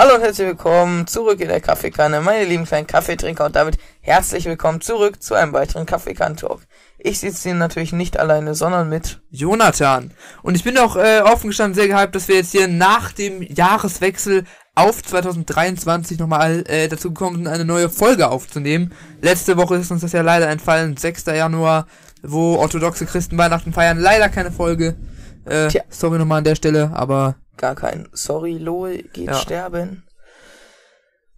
Hallo und herzlich willkommen zurück in der Kaffeekanne, meine lieben kleinen Kaffeetrinker und damit herzlich willkommen zurück zu einem weiteren Kaffeekann-Talk. Ich sitze hier natürlich nicht alleine, sondern mit Jonathan. Und ich bin auch äh, offen gestanden sehr gehypt, dass wir jetzt hier nach dem Jahreswechsel auf 2023 nochmal äh, dazu gekommen sind, eine neue Folge aufzunehmen. Letzte Woche ist uns das ja leider entfallen, 6. Januar, wo orthodoxe Christen Weihnachten feiern. Leider keine Folge. Äh, Tja. sorry nochmal an der Stelle, aber gar kein Sorry, Lol, geht Ja. sterben.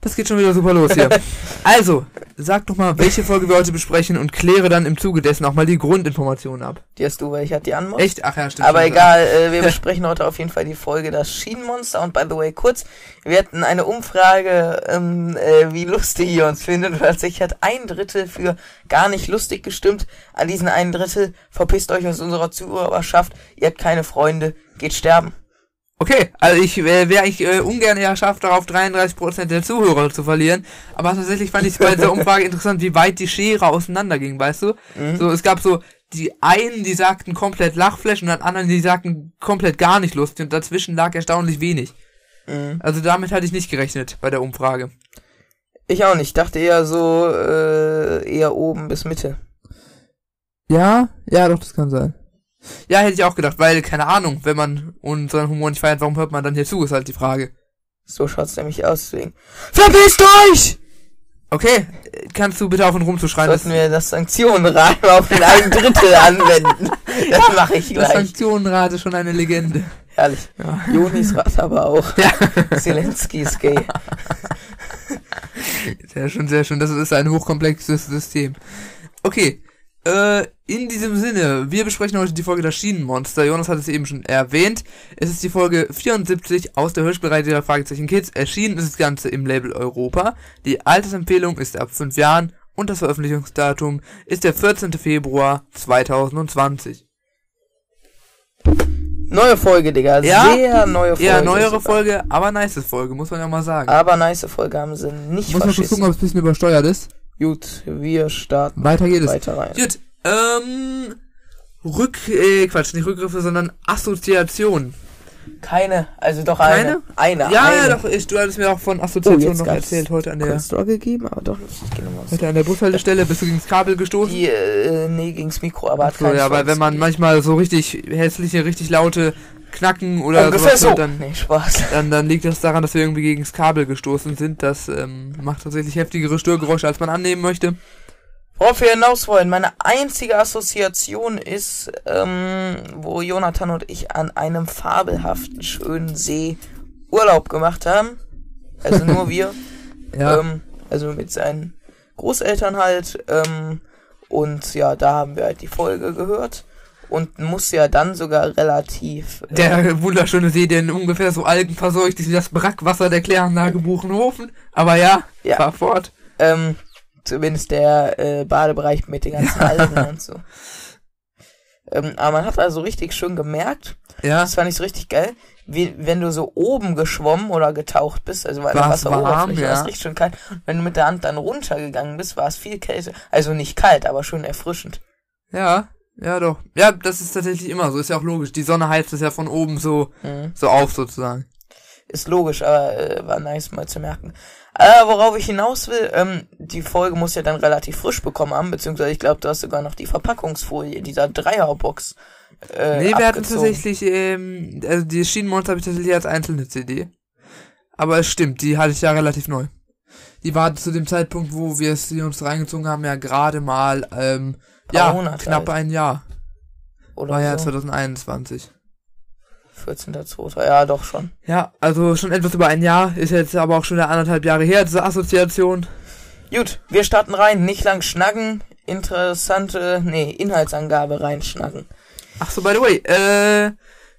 das geht schon wieder super los hier. also, sag doch mal, welche Folge wir heute besprechen und kläre dann im Zuge dessen auch mal die Grundinformationen ab. Die hast du, weil ich hatte die Anmod. Echt? Ach ja, stimmt. Aber egal, äh, wir besprechen heute auf jeden Fall die Folge Das Schienenmonster. Und by the way, kurz, wir hatten eine Umfrage, ähm, äh, wie lustig ihr uns findet. Und tatsächlich hat ein Drittel für gar nicht lustig gestimmt. An diesen einen Drittel verpisst euch aus unserer Zuhörerschaft. Ihr habt keine Freunde, geht sterben. Okay, also ich äh, wäre ich äh, ungern eher schafft, darauf 33% der Zuhörer zu verlieren. Aber tatsächlich fand ich es bei dieser Umfrage interessant, wie weit die Schere auseinanderging, weißt du? So, es gab so die einen, die sagten komplett Lachflash und dann anderen, die sagten komplett gar nicht lustig und dazwischen lag erstaunlich wenig. Mhm. Also damit hatte ich nicht gerechnet bei der Umfrage. Ich auch nicht. Ich dachte eher so, äh, eher oben bis Mitte. Ja, ja, doch, das kann sein. Ja, hätte ich auch gedacht, weil, keine Ahnung, wenn man unseren Humor nicht feiert, warum hört man dann hier zu, ist halt die Frage. So schaut's nämlich aus, deswegen. Verpisst euch! Okay, kannst du bitte aufhören rumzuschreien? Sollten wir das Sanktionenrahmen auf den einen Drittel anwenden. Das mache ich Das gleich. Sanktionenrat ist schon eine Legende. Herrlich. Ja. Jonis Rat aber auch. Ja. Zelensky ist gay. Sehr schön, sehr schön. Das ist ein hochkomplexes System. Okay. Äh, in diesem Sinne, wir besprechen heute die Folge Das Schienenmonster. Jonas hat es eben schon erwähnt. Es ist die Folge 74 aus der Hörspielreihe der Fragezeichen Kids. Erschienen ist das Ganze im Label Europa. Die Altersempfehlung ist ab 5 Jahren und das Veröffentlichungsdatum ist der 14. Februar 2020. Neue Folge, Digga. Ja. Sehr neue Folge. Ja, neuere sogar. Folge, aber nice Folge, muss man ja mal sagen. Aber nice Folge haben sie nicht muss man verschissen. gucken, ob es ein bisschen übersteuert ist. Gut, wir starten Weiter geht es. weiter rein. Gut, ähm, Rück, äh, Quatsch, nicht Rückgriffe, sondern Assoziation. Keine, also doch Keine? eine. Eine, Ja, eine. ja, doch, ich, du hattest mir auch von Oh, Assoziation jetzt noch erzählt, heute an der, Struggle gegeben, aber doch nicht. Ich nochmal heute an der Bushaltestelle, bist du gegen das Kabel gestoßen? Die, äh, nee, gegens Mikro, aber hat So, ja, weil wenn man manchmal so richtig hässliche, richtig laute Knacken oder Ungefähr sowas so. dann, Nee, Spaß. dann, dann liegt das daran, dass wir irgendwie gegen das Kabel gestoßen sind. Das ähm, macht tatsächlich heftigere Störgeräusche, als man annehmen möchte. Worauf wir hinaus wollen, meine einzige Assoziation ist, ähm, wo Jonathan und ich an einem fabelhaften, schönen See Urlaub gemacht haben. Also nur wir. Ja, Ähm, also mit seinen Großeltern halt. Ähm, und ja, da haben wir halt die Folge gehört. Und muss ja dann sogar relativ. Äh, der wunderschöne See, der ungefähr so algenverseucht ist wie das Brackwasser der Kläranlage Buchenhofen. Aber ja, Ja. fahr fort. ähm, zumindest der äh, Badebereich mit den ganzen Algen und so. Ähm, aber man hat also richtig schön gemerkt, Ja, das fand ich so richtig geil, wie wenn du so oben geschwommen oder getaucht bist, also der War's Wasseroberfläche warm, war es ja. richtig schön kalt. Wenn du mit der Hand dann runtergegangen bist, war es viel kälter. Also nicht kalt, aber schön erfrischend. ja, ja doch. Ja, das ist tatsächlich immer so, ist ja auch logisch. Die Sonne heizt es ja von oben so, Mhm. so auf sozusagen. Ist logisch, aber äh, war nice mal zu merken. Äh, worauf ich hinaus will, ähm, die Folge muss ja dann relativ frisch bekommen haben, beziehungsweise ich glaube, du hast sogar noch die Verpackungsfolie dieser Dreierbox. Äh, nee, wir hatten abgezogen. tatsächlich, ähm, also die Schienenmonster habe ich tatsächlich als einzelne CD. Aber es stimmt, die hatte ich ja relativ neu. Die war zu dem Zeitpunkt, wo wir es die uns reingezogen haben, ja gerade mal, ähm, ja, Monate knapp alt. ein Jahr. Oder War ja so. 2021. 14.2. Ja, doch schon. Ja, also schon etwas über ein Jahr, ist jetzt aber auch schon wieder anderthalb Jahre her, diese Assoziation. Gut, wir starten rein. Nicht lang schnacken. Interessante, nee, Inhaltsangabe reinschnacken. Ach so, by the way, äh,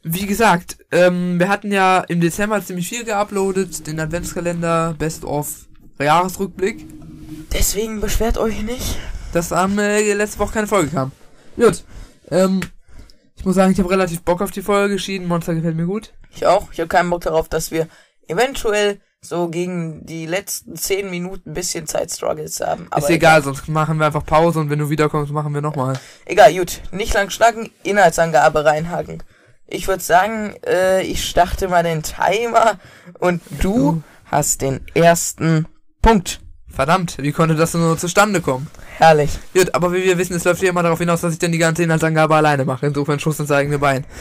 wie gesagt, ähm, wir hatten ja im Dezember ziemlich viel geuploadet, den Adventskalender, Best of Jahresrückblick, Deswegen beschwert euch nicht. Dass am äh, letzte Woche keine Folge kam. Gut, ähm, ich muss sagen, ich habe relativ Bock auf die Folge, Schienenmonster gefällt mir gut. Ich auch. Ich habe keinen Bock darauf, dass wir eventuell so gegen die letzten 10 Minuten ein bisschen Zeitstruggles haben. Aber Ist egal, sonst machen wir einfach Pause und wenn du wiederkommst, machen wir nochmal. Egal, gut. Nicht lang schnacken, Inhaltsangabe reinhaken. Ich würde sagen, äh, ich starte mal den Timer und du hast den ersten Punkt. Verdammt, wie konnte das nur zustande kommen? Herrlich. Gut, aber wie wir wissen, es läuft ja immer darauf hinaus, dass ich dann die ganze Inhaltsangabe alleine mache. Insofern Schuss ins eigene Bein.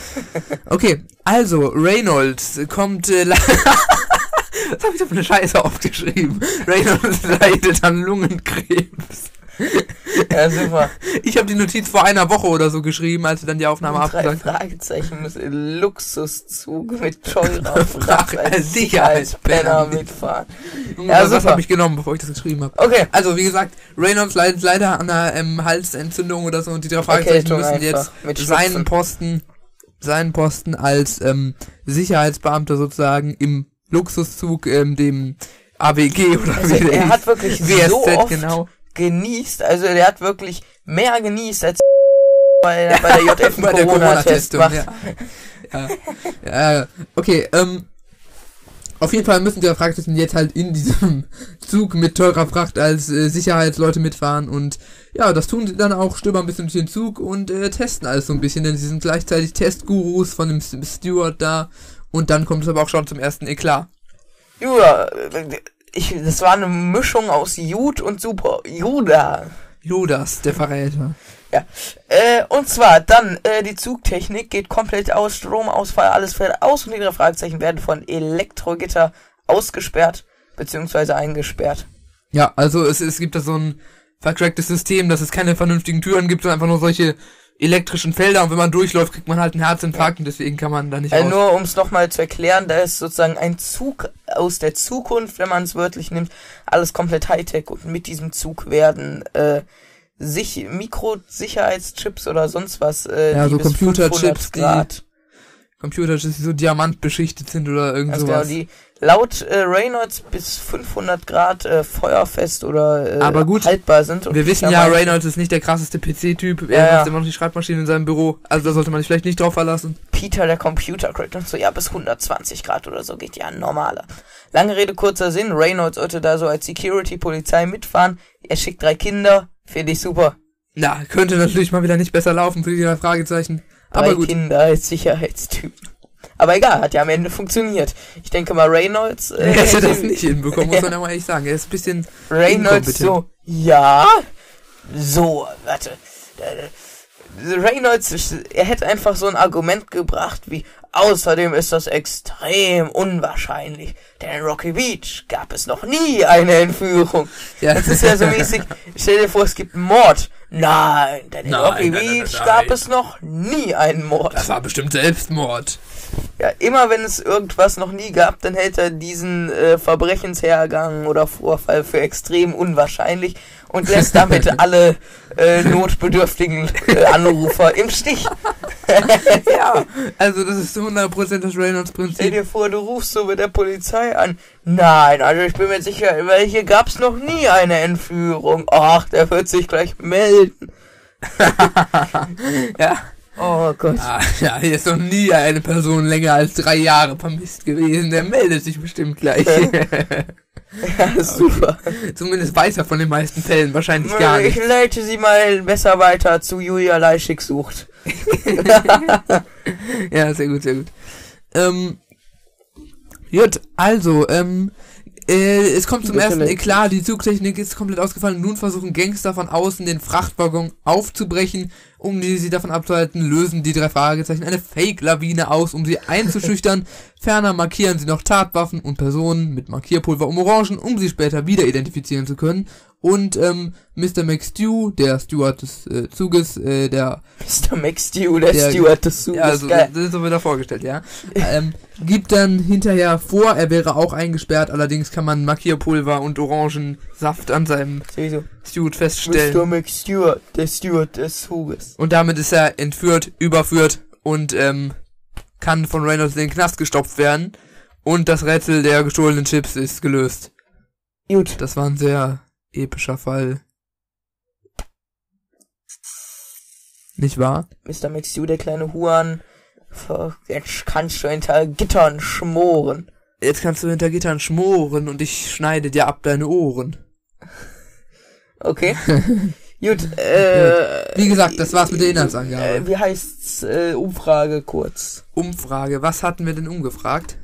Okay, also, Reynolds kommt... Äh, Was habe ich da für eine Scheiße aufgeschrieben? Reynolds leidet an Lungenkrebs. Ja, super. Ich habe die Notiz vor einer Woche oder so geschrieben, als wir dann die Aufnahme Drei abgesagt haben. Fragezeichen muss Luxuszug mit teurer Fracht als Sicherheitspenner mitfahren. Ja, Ja, das super. habe ich genommen, bevor ich das geschrieben habe. Okay. Also, wie gesagt, Reynolds leidet leider an einer ähm, Halsentzündung oder so und die drei Fragezeichen müssen jetzt seinen. Posten, seinen Posten als ähm, Sicherheitsbeamter sozusagen im Luxuszug, ähm, dem AWG oder Also, wie er hat wirklich WSZ, so oft genau. Genießt, also der hat wirklich mehr genießt als bei, bei der JF bei der Corona-Test Corona-Testung, macht. ja. ja. ja. Okay, ähm, auf jeden Fall müssen die Fragezeichen jetzt halt in diesem Zug mit teurer Fracht als äh, Sicherheitsleute mitfahren und ja, das tun sie dann auch, stöbern ein bisschen durch den Zug und äh, testen alles so ein bisschen, denn sie sind gleichzeitig Testgurus von dem Steward da und dann kommt es aber auch schon zum ersten Eklat. Ja, ich, das war eine Mischung aus Jude und Super Juda. Judas, der Verräter. Ja. Äh, und zwar dann, äh, die Zugtechnik geht komplett aus, Stromausfall, alles fällt aus und die drei Fragezeichen werden von Elektrogitter ausgesperrt, beziehungsweise eingesperrt. Ja, also es, es gibt da so ein vercracktes System, dass es keine vernünftigen Türen gibt, sondern einfach nur solche elektrischen Felder und wenn man durchläuft, kriegt man halt einen Herzinfarkt und deswegen kann man da nicht Äh, raus. nur um es nochmal zu erklären, da ist sozusagen ein Zug aus der Zukunft, wenn man es wörtlich nimmt, alles komplett Hightech und mit diesem Zug werden äh, sich Mikrosicherheitschips oder sonst was, äh, Ja, die so bis Computerchips, 500 die Grad. Computer, die so diamantbeschichtet sind oder irgend Also genau, sowas. die laut äh, Reynolds bis 500 Grad äh, feuerfest oder äh, Aber gut, haltbar sind. Und Wir wissen ja, Reynolds ist nicht der krasseste PC-Typ. Ja, Er ja. hat immer noch die Schreibmaschine in seinem Büro. Also da sollte man sich vielleicht nicht drauf verlassen. Peter, der Computer und so, ja, bis 120 Grad oder so geht ja ein normaler. Lange Rede, kurzer Sinn, Reynolds sollte da so als Security-Polizei mitfahren. Er schickt drei Kinder, finde ich super. Na, könnte natürlich mal wieder nicht besser laufen für die drei Fragezeichen. Drei Aber gut. Kinder als Sicherheitstypen. Aber egal, hat ja am Ende funktioniert. Ich denke mal, Reynolds, Er hätte das nicht hinbekommen, muss man ja mal ehrlich sagen. Er ist ein bisschen Reynolds so, ja, so, warte. Äh, Reynolds, er hätte einfach so ein Argument gebracht wie, außerdem ist das extrem unwahrscheinlich, denn in Rocky Beach gab es noch nie eine Entführung. Ja. Das ist ja so mäßig, stell dir vor, es gibt einen Mord. Nein, denn in Nein, Rocky nein, Beach nein, gab es noch nie einen Mord. Das war bestimmt Selbstmord. Ja, immer wenn es irgendwas noch nie gab, dann hält er diesen äh, Verbrechenshergang oder Vorfall für extrem unwahrscheinlich und lässt damit alle äh, notbedürftigen äh, Anrufer im Stich. Ja, also das ist zu 100% das Stell Reynolds-Prinzip. dir vor, du rufst so mit der Polizei an. Nein, also ich bin mir sicher, weil hier gab's noch nie eine Entführung. Ach, der wird sich gleich melden. Ja. Oh Gott. Ah, ja, hier ist noch nie eine Person länger als drei Jahre vermisst gewesen. Der meldet sich bestimmt gleich. Ja, super. Zumindest weiß er von den meisten Fällen wahrscheinlich gar Ich nicht. leite sie mal besser weiter zu Julia Leischig sucht. Ja, sehr gut, sehr gut. Ähm, gut, also, ähm, äh, es kommt zum ersten. Eklat, die Zugtechnik ist komplett ausgefallen. Nun versuchen Gangster von außen den Frachtwaggon aufzubrechen. Um die sie davon abzuhalten, lösen die drei Fragezeichen eine Fake-Lawine aus, um sie einzuschüchtern. Ferner markieren sie noch Tatwaffen und Personen mit Markierpulver um Orangen, um sie später wieder identifizieren zu können. Und ähm, Mr. McStew, der Steward des äh, Zuges, äh, der Mr. McStew, der, Der- Steward des Zuges. ja, also, geil. das ist so wieder vorgestellt, ja. ähm, gibt dann hinterher vor, er wäre auch eingesperrt, allerdings kann man Markierpulver und Orangensaft an seinem Sowieso. Steward Mr. feststellen. McStewart, der Steward des Zuges. Und damit ist er entführt, überführt und ähm, kann von Reynolds in den Knast gestopft werden. Und das Rätsel der gestohlenen Chips ist gelöst. Gut. Das war ein sehr epischer Fall. Nicht wahr? Mr. McStew, der kleine Huan. Jetzt kannst du hinter Gittern schmoren. Jetzt kannst du hinter Gittern schmoren und ich schneide dir ab deine Ohren. Okay. Gut, äh. Wie gesagt, das war's mit der Inhaltsangabe. Äh, wie heißt's, äh, Umfrage kurz? Umfrage. Was hatten wir denn umgefragt?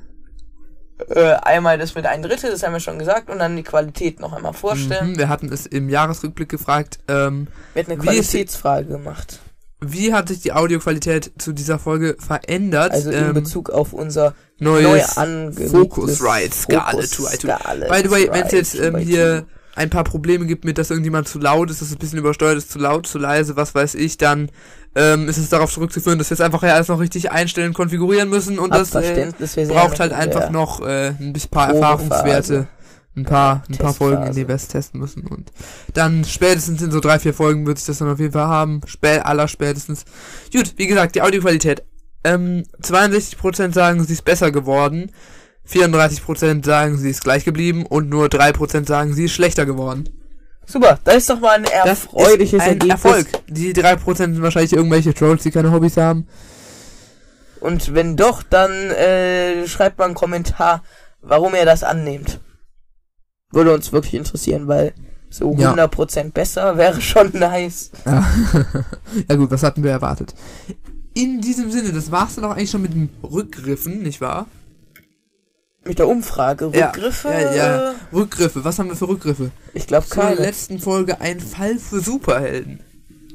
Äh, einmal das mit ein Drittel, das haben wir schon gesagt, und dann die Qualität noch einmal vorstellen. Mhm, wir hatten es im Jahresrückblick gefragt, ähm, Wir hätten eine Qualitätsfrage gemacht. wie hat sich die Audioqualität zu dieser Folge verändert? Also in ähm, Bezug auf unser neu neues angelegtes Focusrite Scarlett 2. By the way, wenn es jetzt ähm, hier ein paar Probleme gibt mit, dass irgendjemand zu laut ist, dass es ein bisschen übersteuert ist, zu laut, zu leise, was weiß ich, dann ähm, ist es darauf zurückzuführen, dass wir es einfach ja alles noch richtig einstellen, konfigurieren müssen und das äh, braucht halt einfach in noch äh, ein bisschen paar Probephase. Erfahrungswerte. Ein paar, ein paar Folgen, in denen wir es testen müssen. Und dann spätestens in so drei, vier Folgen wird sich das dann auf jeden Fall haben. Spä aller spätestens. Gut, wie gesagt, die Audioqualität. Ähm, 62% sagen, sie ist besser geworden. 34% sagen, sie ist gleich geblieben. Und nur 3% sagen, sie ist schlechter geworden. Super, das ist doch mal ein erfreuliches ein Ergebnis. Erfolg. Die 3% sind wahrscheinlich irgendwelche Trolls, die keine Hobbys haben. Und wenn doch, dann äh, schreibt mal einen Kommentar, warum ihr das annehmt. Würde uns wirklich interessieren, weil so Ja. 100% besser wäre schon nice. Ja. ja gut, was hatten wir erwartet? In diesem Sinne, das war's dann auch eigentlich schon mit den Rückgriffen, nicht wahr? Mit der Umfrage, Ja, Rückgriffe? Ja, ja. Rückgriffe, was haben wir für Rückgriffe? Ich glaube keine. letzten Folge ein Fall für Superhelden.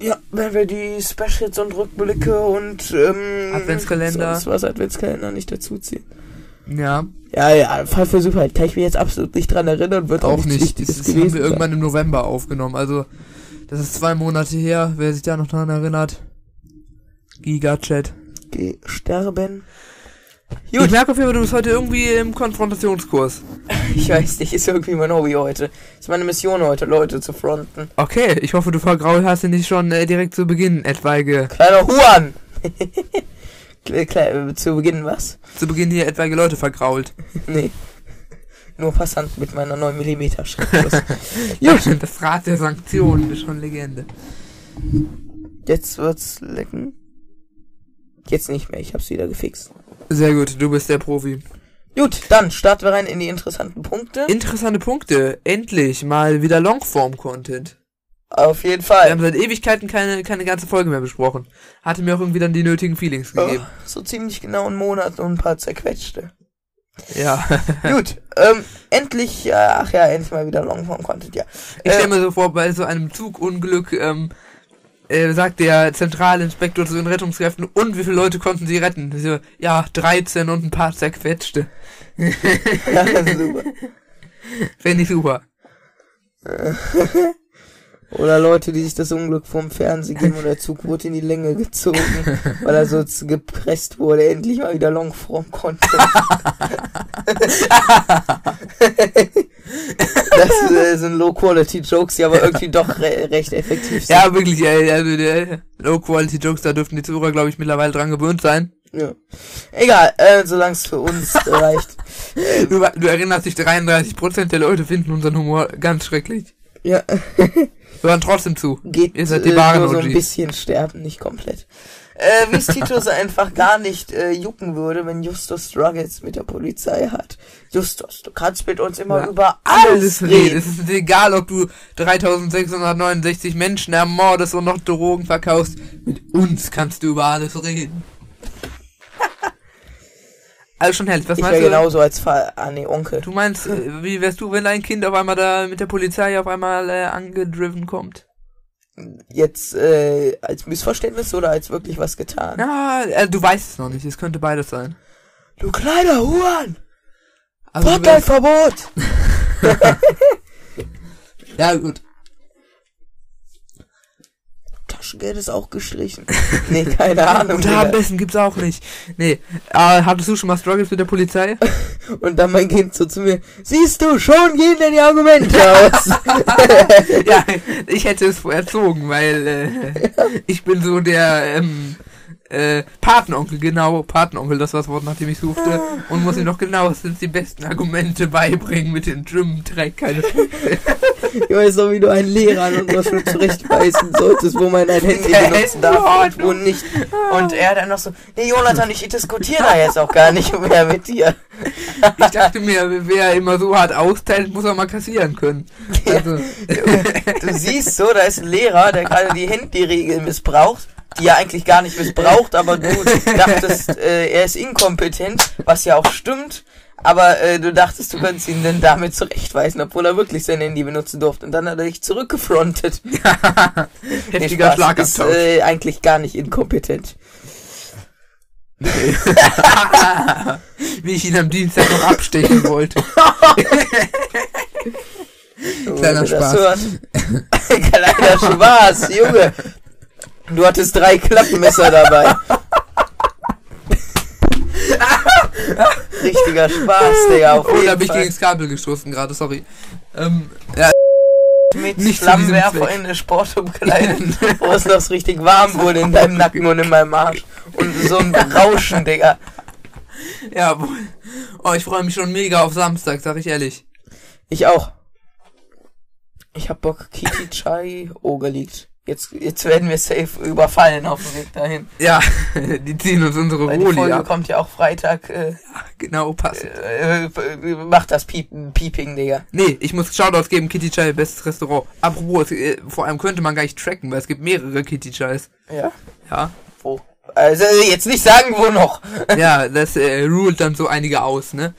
Ja, wenn wir die Specials und Rückblicke und ähm, Adventskalender. sonst was Adventskalender nicht dazuziehen. Ja, Ja, ja, Fall für Superheld kann ich mich jetzt absolut nicht dran erinnern, wird auch, auch nicht. Wichtiges Das haben wir irgendwann im November aufgenommen. Also, das ist zwei Monate her, wer sich da noch dran erinnert. Giga-Chat. sein. Sterben. Ich merke auf jeden Fall, du bist heute irgendwie im Konfrontationskurs. Ich weiß nicht, ist irgendwie mein Hobby heute. Ist meine Mission heute, Leute zu fronten. Okay, ich hoffe, du vergrault hast ihn nicht schon äh, direkt zu Beginn etwaige, Kleiner Huan! Zu Beginn was? zu Beginn hier etwaige Leute vergrault. Nee. Nur Passant mit meiner 9mm Schriftgröße. Ja, das Rad der Sanktionen ist schon Legende. Jetzt wird's lecken. Jetzt nicht mehr, ich hab's wieder gefixt. Sehr gut, du bist der Profi. Gut, dann starten wir rein in die interessanten Punkte. Interessante Punkte. Endlich mal wieder Longform-Content. Auf jeden Wir Fall. haben seit Ewigkeiten keine, keine ganze Folge mehr besprochen. Hatte mir auch irgendwie dann die nötigen Feelings Oh, gegeben. so ziemlich genau einen Monat und ein paar zerquetschte. Ja. Gut, ähm, endlich, äh, ach ja, endlich mal wieder Longform-Content, ja. Ich stelle Äh, mir so vor, bei so einem Zugunglück, ähm, äh, sagt der Zentralinspektor zu den Rettungskräften, und wie viele Leute konnten sie retten? So, ja, 13 und ein paar zerquetschte. ja, super. Fände ich super. Oder Leute, die sich das Unglück vom Fernsehen geben und der Zug wurde in die Länge gezogen, weil er so gepresst wurde. Endlich mal wieder Longform-Content. das äh, sind Low-Quality-Jokes, die aber irgendwie doch re recht effektiv sind. Ja, wirklich, ey, also der Low-Quality-Jokes, da dürften die Zuhörer, glaube ich, mittlerweile dran gewöhnt sein. Ja. Egal, äh, solange es für uns reicht. Du, du erinnerst dich, 33% der Leute finden unseren Humor ganz schrecklich. Ja, Hören trotzdem zu. geht Ihr seid die äh, wahren nur so ein OGs. bisschen sterben, nicht komplett. Äh, wie es Titus einfach gar nicht äh, jucken würde, wenn Justus Struggles mit der Polizei hat. Justus, du kannst mit uns immer Ja, über alles, Alles reden. reden. Es ist egal, ob du 3669 Menschen ermordest und noch Drogen verkaufst. Mit uns kannst du über alles reden. also schon herrlich. Was Ich meinst wäre du? genauso als Fall. Ah, nee, Onkel. Du meinst, äh, wie wärst du, wenn dein Kind auf einmal da mit der Polizei auf einmal äh, angedriven kommt? Jetzt äh, als Missverständnis oder als wirklich was getan? Ja, äh, du weißt es noch nicht. Es könnte beides sein. Du kleiner Huan! Also, Vorteilverbot! ja, gut. Taschengeld ist auch gestrichen. nee, keine Ahnung. Und besten gibt's auch nicht. Nee. Äh, hattest du schon mal Struggles mit der Polizei? Und dann mein Kind so zu mir, siehst du, schon gehen denn die Argumente aus. ja, ich hätte es erzogen, weil äh, ich bin so der ähm, äh, Patenonkel, genau, Patenonkel, das war das Wort, nach dem ich suchte, und muss ihm noch genauestens die besten Argumente beibringen mit dem Gym-Track, keine ich weiß noch, wie du einen Lehrer an unserer Schule zurechtweisen solltest, wo man ein Handy Ja, benutzen darf und nicht. Und er dann noch so, nee, Jonathan, ich diskutiere da jetzt auch gar nicht mehr mit dir. Ich dachte mir, wer immer so hart austeilt, muss er mal kassieren können. Also, Du siehst so, da ist ein Lehrer, der gerade die Handyregel missbraucht, die er eigentlich gar nicht missbraucht, aber du dachtest, äh, er ist inkompetent, was ja auch stimmt. Aber äh, du dachtest, du könntest ihn denn damit zurechtweisen, obwohl er wirklich sein Handy benutzen durfte. Und dann hat er dich zurückgefrontet. Heftiger Spaß, Schlag ist äh, eigentlich gar nicht inkompetent. Wie ich ihn am Dienstag noch abstechen wollte. Kleiner Spaß. Kleiner Spaß, Junge. Du hattest drei Klappmesser dabei. Richtiger Spaß, Digga. Auf Oh, da bin ich gegen das Kabel gestoßen gerade, sorry. Ähm, ja, mit nicht Zweck. in eine Sportumkleidung, wo es noch richtig warm wurde in deinem Nacken und in meinem Arsch. Und so ein Rauschen, Digga. ja. Oh, ich freue mich schon mega auf Samstag, sag ich ehrlich. Ich auch. Ich hab Bock, Kiki Chai, oh, geleakt. Jetzt, jetzt werden wir safe überfallen auf dem Weg dahin. Ja, die ziehen uns unsere Weil die Roli Folge ab. kommt ja auch Freitag. Äh, Genau, passt. äh, äh, macht das Piepen, Pieping, Digga. Nee, ich muss Shoutouts geben, Kitty Chai, bestes Restaurant. Apropos, es, äh, vor allem könnte man gar nicht tracken, weil es gibt mehrere Kitty Chais. Ja. Ja. Wo? Also jetzt nicht sagen, wo noch. Ja, das äh, ruled dann so einige aus, ne?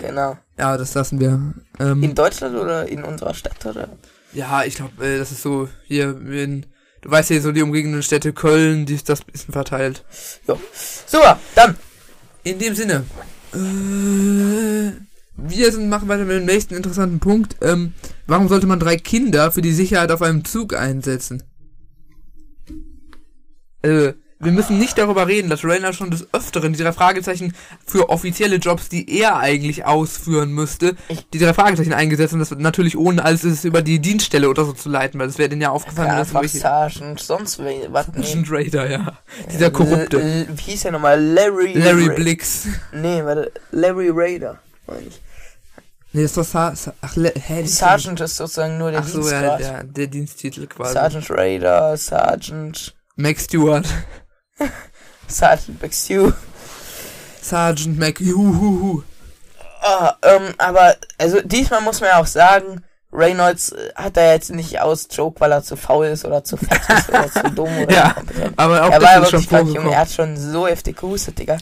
Genau. Ja, das lassen wir. Ähm, In Deutschland oder in unserer Stadt, oder? ja, ich glaube, äh, das ist so hier in, du weißt ja so die umliegenden Städte Köln, die ist das bisschen verteilt. Jo. Super, dann. In dem Sinne, äh, wir sind, machen weiter mit dem nächsten interessanten Punkt. Ähm, warum sollte man drei Kinder für die Sicherheit auf einem Zug einsetzen? Äh, wir müssen nicht darüber reden, dass Rainer schon des Öfteren die drei Fragezeichen für offizielle Jobs, die er eigentlich ausführen müsste, die drei Fragezeichen eingesetzt und das natürlich ohne alles ist über die Dienststelle oder so zu leiten, weil das wäre denen ja aufgefallen, Ja, dass Sergeant, sonst was nee. Raider, ja. Dieser korrupte. L- Wie hieß der nochmal? Larry. Larry Ra- Blix. Nee, warte. Larry Raider. meine ich. Nee, das Sa Sa ach, hä, Sergeant ist sozusagen nur der Ach so, ja, der, der Diensttitel quasi. Sergeant Raider, Sergeant, Max Stewart. Sergeant McStew. Sergeant Mac. Juhuhu. Ah, ähm, aber, also diesmal muss man ja auch sagen, Reynolds äh, hat er jetzt nicht aus Joke, weil er zu faul ist oder zu fett ist oder zu dumm oder Ja, aber auch Er war wirklich krank, Junge. Er hat schon so heftig gehustet, Digga.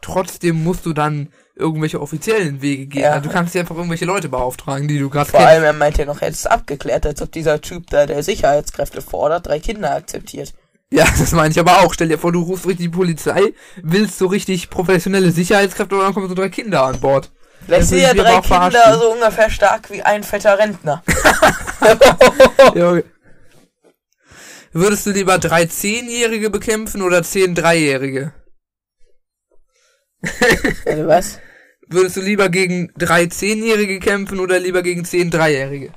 Trotzdem musst du dann irgendwelche offiziellen Wege gehen. Ja. Also du kannst dir einfach irgendwelche Leute beauftragen, die du gerade Vor kennst. allem, er meinte ja noch, er hätte es abgeklärt, als ob dieser Typ da, der Sicherheitskräfte fordert, drei Kinder akzeptiert. Ja, das meine ich aber auch. Stell dir vor, du rufst richtig die Polizei, willst so richtig professionelle Sicherheitskräfte und dann kommen so drei Kinder an Bord. Vielleicht sind ja drei Kinder so ungefähr stark wie ein fetter Rentner. Junge. Würdest du lieber drei Zehnjährige bekämpfen oder zehn Dreijährige? Also was? Würdest du lieber gegen drei Zehnjährige kämpfen oder lieber gegen zehn Dreijährige?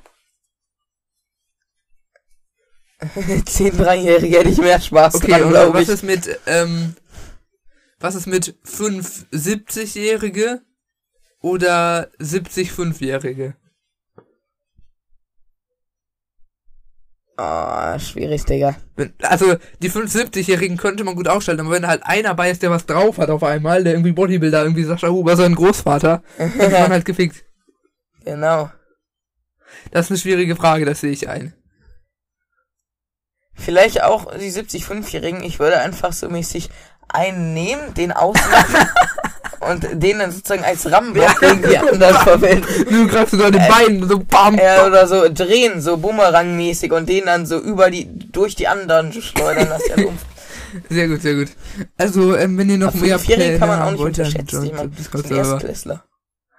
Zehn Dreijährige hätte ich mehr Spaß Okay, dran, glaube was ich. ist mit, ähm, was ist mit fünf 70-Jährige oder 70 Fünfjährige? Ah, schwierig, Digga. Also, die 75-Jährigen könnte man gut aufstellen, aber wenn halt einer bei ist, der was drauf hat auf einmal, der irgendwie Bodybuilder, irgendwie Sascha Huber, sein Großvater, dann ist man halt gefickt. Genau. Das ist eine schwierige Frage, das sehe ich ein. Vielleicht auch die 70-5-Jährigen. Ich würde einfach so mäßig einen nehmen, den ausmachen und den dann sozusagen als Rammblock gegen die anderen verwenden. Du greifst so an den Beinen, so bam, Ja, oder so drehen, so Bumerang-mäßig und den dann so über die, durch die anderen schleudern, dass der dumpf. Sehr gut, sehr gut. Also, ähm, wenn ihr noch mehr Fünfjährige kann man auch nicht wollt, unterschätzen. Ich meine, den das. Erstklässler.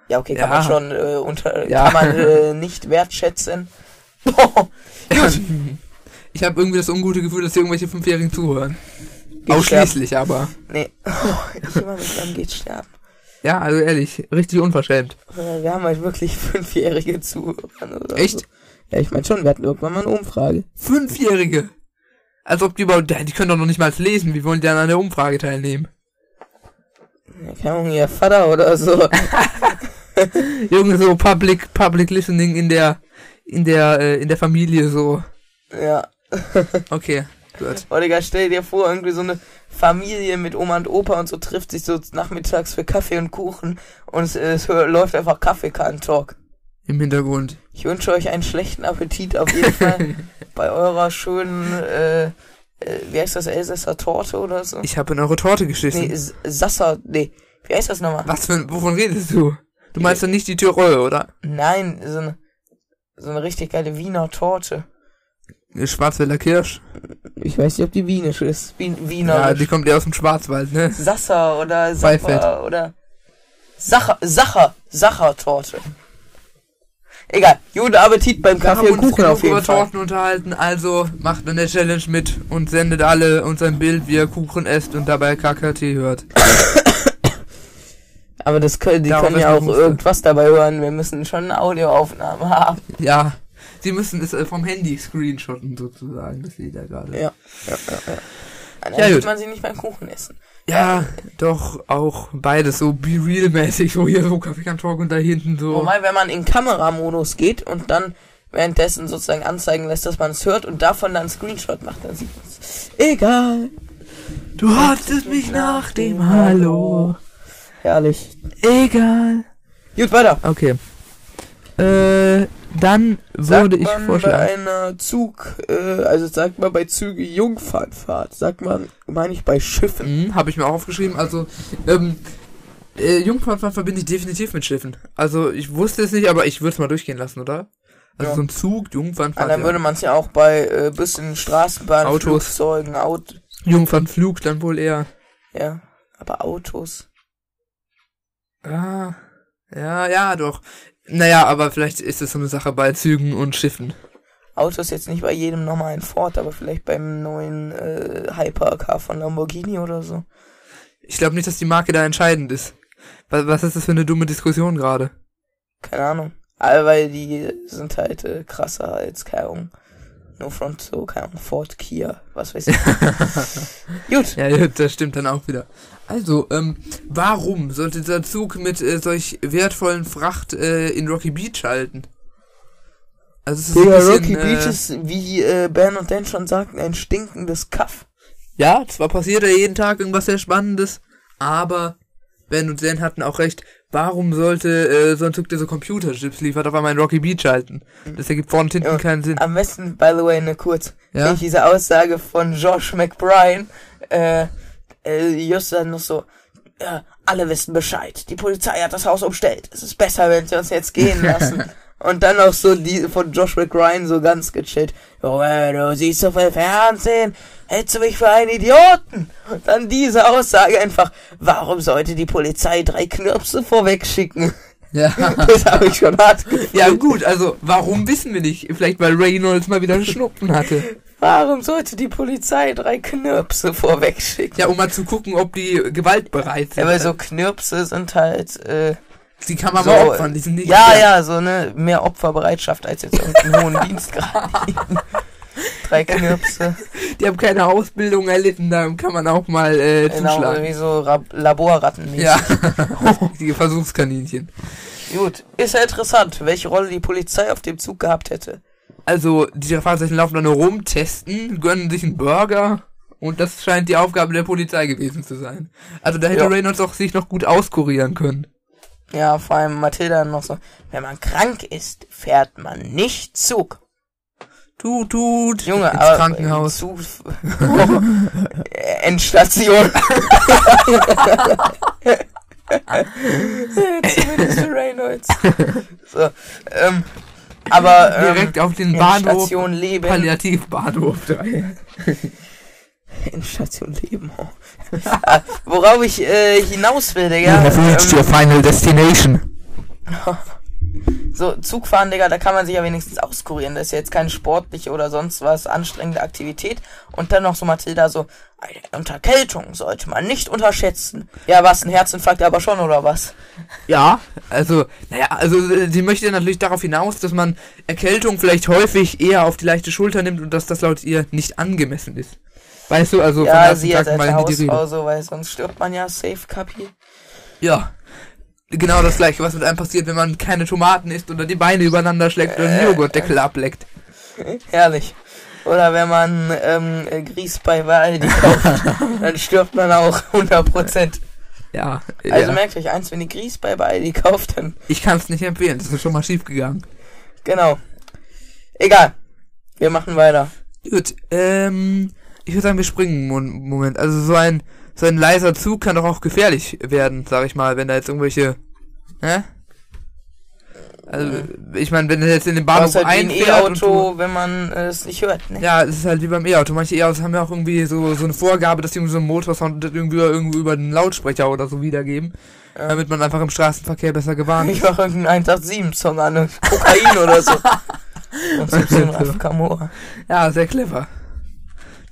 Ja, okay, kann Ja. man schon äh, unter, Ja. kann man äh, nicht wertschätzen. Ich habe irgendwie das ungute Gefühl, dass hier irgendwelche Fünfjährigen zuhören. Geht Ausschließlich aber. Nee. Oh, ich immer mit einem geht sterben. Ja, also ehrlich, richtig unverschämt. Äh, Wir haben halt wirklich fünfjährige Zuhörer. Oder Echt? So. Ja, ich meine schon, wir hatten irgendwann mal eine Umfrage. Fünfjährige! Als ob die überhaupt, die können doch noch nicht mal lesen, wie wollen die dann an der Umfrage teilnehmen? Ja, Keine Ahnung, ihr Vater oder so. Irgendwie so Public, Public Listening in der, in der, äh, in der Familie so. ja. Okay, gut. Oh, Digga, stell dir vor, irgendwie so eine Familie mit Oma und Opa und so trifft sich so nachmittags für Kaffee und Kuchen und es, es läuft einfach Kaffeekarten-Talk. Im Hintergrund. Ich wünsche euch einen schlechten Appetit auf jeden Fall bei eurer schönen, äh, äh, wie heißt das, Elsässer Torte oder so? Ich habe in eure Torte geschissen. Nee, Sasser, nee, Wie heißt das nochmal? Was für, wovon redest du? Du meinst doch nicht die Tirol, oder? Nein, so eine, so eine richtig geile Wiener Torte. Schwarzwälder Kirsch. Ich weiß nicht, ob die wienisch ist. Wien, Wiener. Ja, die kommt eher aus dem Schwarzwald, ne? Sasser oder. Sapper oder Sacher, Sacher, Sachertorte. Egal, guten Appetit beim Kaffee und Kuchen auf jeden über Fall. Torten unterhalten, also macht der Challenge mit und sendet alle uns ein Bild, wie ihr Kuchen esst und dabei KKT hört. Aber das können, die Darauf können ja auch irgendwas dabei hören. Wir müssen schon eine Audioaufnahme haben. Ja, sie müssen es äh, vom Handy screenshotten sozusagen, das Lied ja gerade. Ja, ja, ja. ja. Dann Ja, gut. man sie nicht beim Kuchen essen. Ja, doch auch beides so Be Real mäßig, wo hier so Kaffee kann Talk und da hinten so. Wobei, wenn man in Kameramodus geht und dann währenddessen sozusagen anzeigen lässt, dass man es hört und davon dann einen Screenshot macht, dann sieht man es. Egal. Du hattest mich nach dem Hallo. Herrlich. Egal. Gut, weiter. Okay. Äh, dann Sagt würde ich man vorschlagen. bei einer Zug, äh, also sagt man bei Züge Jungfernfahrt, sagt man, meine ich bei Schiffen. Mhm, habe ich mir auch aufgeschrieben. Also, ähm, äh, Jungfernfahrt verbinde ich definitiv mit Schiffen. Also, ich wusste es nicht, aber ich würde es mal durchgehen lassen, oder? Also Ja. so ein Zug, Ah, Jungfernfahrt, dann würde ja. man es ja auch bei äh, bisschen Straßenbahnen, Autos. Flugzeugen, Auto, Jungfernflug dann wohl eher. ja, aber Autos. Ah, ja, ja, doch. Naja, aber vielleicht ist es so eine Sache bei Zügen und Schiffen. Autos jetzt nicht bei jedem normalen Ford, aber vielleicht beim neuen äh, Hypercar von Lamborghini oder so. Ich glaube nicht, dass die Marke da entscheidend ist. Was, was ist das für eine dumme Diskussion gerade? Keine Ahnung. Aber weil die sind halt äh, krasser als, keine Ahnung, No Front, so, keine Ahnung, Ford, Kia, was weiß ich. Gut. Ja, das stimmt dann auch wieder. Also, ähm, warum sollte dieser Zug mit äh, solch wertvollen Fracht äh, in Rocky Beach halten? Also es ist Digga, ein bisschen, Rocky äh, Beach ist, wie äh, Ben und Dan schon sagten, ein stinkendes Kaff. Ja, zwar passiert ja jeden Tag irgendwas sehr Spannendes, aber Ben und Dan hatten auch recht. Warum sollte äh, so ein Zug, der so Computerchips liefert, auf einmal in Rocky Beach halten? Das ergibt vorne und hinten Ja. keinen Sinn. Am besten, by the way, ne kurz. Ja? Ja? diese Aussage von Josh McBride, äh, äh, just dann noch so, ja, alle wissen Bescheid. Die Polizei hat das Haus umstellt. Es ist besser, wenn sie uns jetzt gehen lassen. Und dann auch so die von Josh McBride so ganz gechillt. Junge, du siehst so viel Fernsehen. Hältst du mich für einen Idioten? Und dann diese Aussage einfach, warum sollte die Polizei drei Knirpse vorweg schicken? Ja. Das habe ich schon hart gefühlt. ja gut, also warum wissen wir nicht? Vielleicht weil Reynolds mal wieder einen Schnupfen hatte. Warum sollte die Polizei drei Knirpse vorweg schicken? Ja, um mal zu gucken, ob die gewaltbereit sind. Ja, weil so Knirpse sind halt, äh, die kann man so, mal opfern, die sind nicht. ja, ja, so ne, mehr Opferbereitschaft als jetzt irgendeinen hohen Dienstgrad. drei Knirpse, Die haben keine Ausbildung erlitten, da kann man auch mal äh, genau, zuschlagen. wie so Rab Laborratten. Ja, richtige Versuchskaninchen. Gut, ist ja interessant, welche Rolle die Polizei auf dem Zug gehabt hätte. Also, die Fahrzeichen laufen da nur rum, testen, gönnen sich einen Burger und das scheint die Aufgabe der Polizei gewesen zu sein. Also da hätte Ja. Reynolds auch sich noch gut auskurieren können. Ja, vor allem Mathilda noch so. Wenn man krank ist, fährt man nicht Zug. Tut, tut. Junge, ins aber Krankenhaus. Zug, oh, Endstation. Zumindest Reynolds. So, ähm, aber ähm, direkt auf den Bahnhof. Palliativbahnhof 3. Endstation Leben. worauf ich äh, hinaus will, Digga. You have reached ähm, your final destination. so, Zugfahren, Digga, da kann man sich ja wenigstens auskurieren. Das ist ja jetzt keine sportliche oder sonst was anstrengende Aktivität. Und dann noch so Mathilda so, eine Unterkältung sollte man nicht unterschätzen. Ja, was, ein Herzinfarkt aber schon, oder was? Ja, also, naja, also sie möchte natürlich darauf hinaus, dass man Erkältung vielleicht häufig eher auf die leichte Schulter nimmt und dass das laut ihr nicht angemessen ist. Weißt du, also ja, ersten sie als Tag alte mal die Rede. Hausfrau so, weil sonst stirbt man ja safe, Kapi. Ja. Genau das gleiche, was mit einem passiert, wenn man keine Tomaten isst oder die Beine übereinander schlägt oder den Äh, Joghurtdeckel ableckt. Herrlich. Oder wenn man ähm, äh, Grieß bei Aldi kauft, dann stirbt man auch 100%. Ja. Also ja. merkt euch eins, wenn ihr Grieß bei Aldi kauft, dann Ich kann es nicht empfehlen, das ist schon mal schief gegangen. genau. Egal. Wir machen weiter. Gut, ähm, ich würde sagen, wir springen einen Moment. Also so ein so ein leiser Zug kann doch auch gefährlich werden, sag ich mal, wenn da jetzt irgendwelche, hä? Also, ich meine, wenn du jetzt in den Bahnhof halt ein einfährt du- E-Auto, wenn man äh, es nicht hört. Ne? Ja, es ist halt wie beim E-Auto. Manche E-Autos haben ja auch irgendwie so, so eine Vorgabe, dass die irgendwie so einen Motorsound irgendwie, irgendwie über den Lautsprecher oder so wiedergeben. Ja. Damit man einfach im Straßenverkehr besser gewarnt Ich ist. mach irgendeinen 187-Song an, ne? Kokain oder so. Und so ein Raf Kamora. Ja, sehr clever.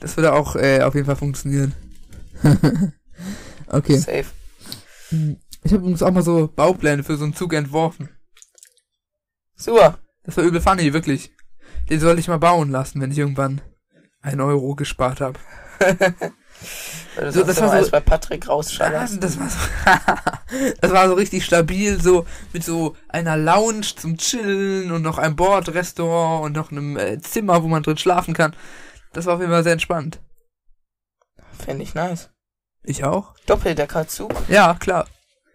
Das würde auch äh, auf jeden Fall funktionieren. okay. Safe. Ich habe übrigens auch mal so Baupläne für so einen Zug entworfen. Super. Das war übel funny, wirklich. Den sollte ich mal bauen lassen, wenn ich irgendwann ein Euro gespart habe. So, sonst das war so- bei Patrick rausschallerst. Das war so, das war so richtig stabil, so mit so einer Lounge zum Chillen und noch einem Bordrestaurant und noch einem äh, Zimmer, wo man drin schlafen kann. Das war auf jeden Fall sehr entspannt. Finde ich nice. Ich auch? Doppeldeckerzug? Ja, klar.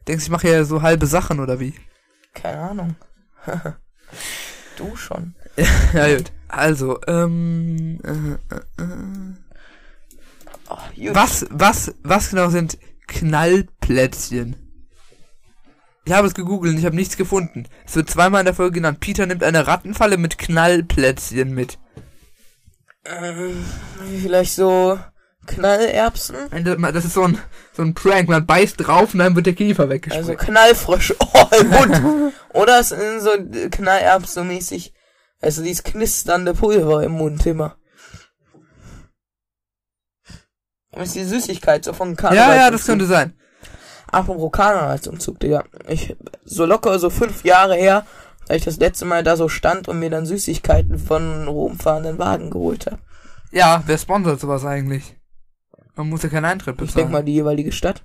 Denkst du, ich mache ja so halbe Sachen oder wie? Keine Ahnung. du schon. ja, gut. Also, ähm, äh, äh, äh. Oh, gut. Was, was, was genau sind Knallplätzchen? Ich habe es gegoogelt und ich habe nichts gefunden. Es wird zweimal in der Folge genannt. Peter nimmt eine Rattenfalle mit Knallplätzchen mit. Ähm, vielleicht so Knallerbsen? Das ist so ein, so ein Prank. Man beißt drauf und dann wird der Kiefer Also weggesprengt. Knallfrösche. Oh, im Mund. Oder es sind so Knallerbsen mäßig. Also dieses knisternde Pulver im Mund immer. Und ist die Süßigkeit so von Karneval. ja, ja, das könnte sein. Apropos Karnevalsumzug, Digga. Ich, so locker so fünf Jahre her, da ich das letzte Mal da so stand und mir dann Süßigkeiten von rumfahrenden Wagen geholt habe. Ja, wer sponsert sowas eigentlich? Man muss ja keinen Eintritt Ich denk bezahlen. mal die jeweilige Stadt.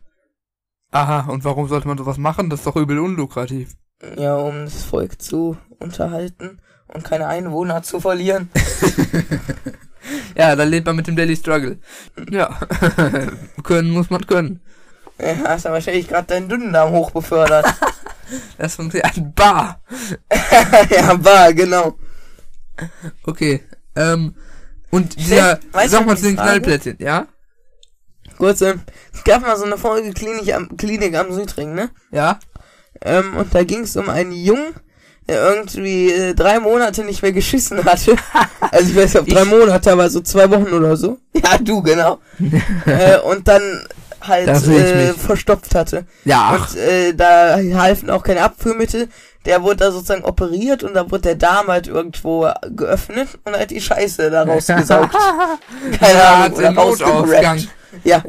Aha, und warum sollte man sowas machen? Das ist doch übel unlukrativ. Ja, um das Volk zu unterhalten und keine Einwohner zu verlieren. Ja, da lebt man mit dem Daily Struggle. Ja, können muss man können. Ja, hast du wahrscheinlich gerade deinen Dünndarm hochbefördert. Das funktioniert. Bar! ja, war, genau. Okay. Ähm, und dieser, weißt sag mal zu den Frage? Knallplätzchen, ja? Kurz, ähm, es gab mal so eine Folge Klinik am, Klinik am Südring, ne? Ja? Ähm, und da ging es um einen Jungen, der irgendwie äh, drei Monate nicht mehr geschissen hatte. Also ich weiß nicht, ob drei Monate, aber so zwei Wochen oder so. Ja, du, genau. äh, und dann halt äh, verstopft hatte. Ja, Und äh, da halfen auch keine Abführmittel. Der wurde da sozusagen operiert und da wurde der Darm halt irgendwo geöffnet und halt die Scheiße da rausgesaugt. Keine Ja, Ahnung, oder rausgerappt. Ja,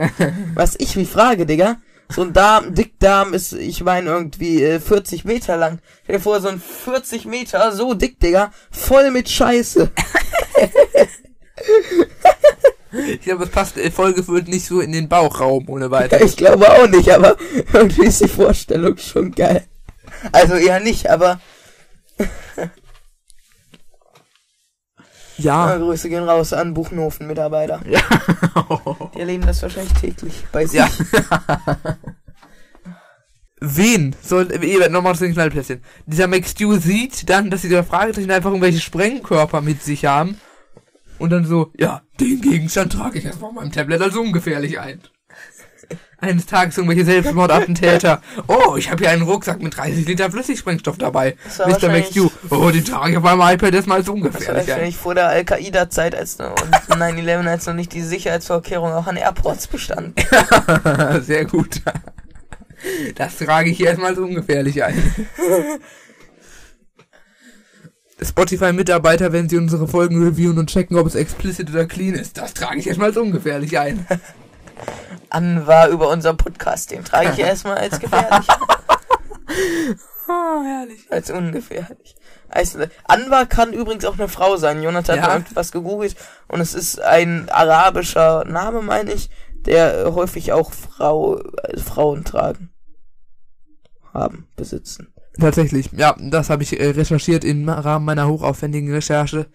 was ich mich frage, Digga. So ein Darm, Dickdarm ist, ich meine, irgendwie äh, 40 Meter lang. Stell dir vor, so ein 40 Meter, so dick, Digga, voll mit Scheiße. ich glaube, es passt vollgefüllt nicht so in den Bauchraum ohne weiter. Ich glaube auch nicht, aber irgendwie ist die Vorstellung schon geil. Also eher nicht, aber Ja. äh, Grüße gehen raus an Buchenhofen-Mitarbeiter. Ja. Die erleben das wahrscheinlich täglich bei sich. ja. Wen soll, nochmal zu den Knallplätzchen. Dieser McStew sieht dann, dass diese Fragezeichen einfach irgendwelche Sprengkörper mit sich haben. Und dann so, ja, den Gegenstand trage ich erstmal auf meinem Tablet als ungefährlich ein. Eines Tages irgendwelche Selbstmordattentäter. Oh, ich habe hier einen Rucksack mit 30 Liter Flüssigsprengstoff dabei. Mr. wahrscheinlich- McStew. Oh, den trage ich auf meinem iPad erstmal als ungefährlich ein. vor der Al-Qaida-Zeit als und 9-11, als noch nicht die Sicherheitsvorkehrungen auch an Airports bestanden. Sehr gut. Das trage ich hier erstmal als ungefährlich ein. Spotify-Mitarbeiter, wenn sie unsere Folgen reviewen und checken, ob es explicit oder clean ist, das trage ich erstmal als ungefährlich ein. Anwar über unseren Podcast, den trage ich erstmal als gefährlich, Oh, herrlich. als ungefährlich. Also, Anwar kann übrigens auch eine Frau sein. Jonathan Ja. hat irgendwas gegoogelt und es ist ein arabischer Name, meine ich, der häufig auch Frau, äh, Frauen tragen. Haben, besitzen. Tatsächlich, ja, das habe ich äh, recherchiert im Rahmen meiner hochaufwendigen Recherche.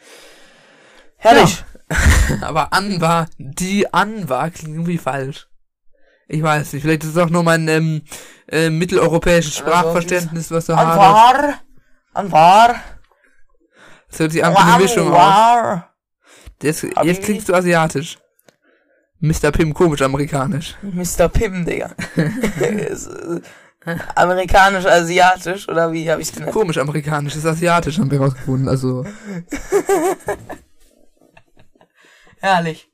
Herrlich. Aber Anwar, die Anwar klingt irgendwie falsch. Ich weiß nicht, vielleicht ist es auch nur mein ähm, äh, mitteleuropäisches Also, Sprachverständnis, was hart ist. Anwar. Anwar. Das hört sich an wie eine Mischung aus. Anwar. Jetzt, jetzt klingst du asiatisch. Mr. Pim komisch amerikanisch. Mr. Pim, Digga. Ist, äh, Amerikanisch, asiatisch oder wie habe ich denn? Komisch amerikanisch, ist asiatisch, haben wir rausgefunden. Also, Herrlich.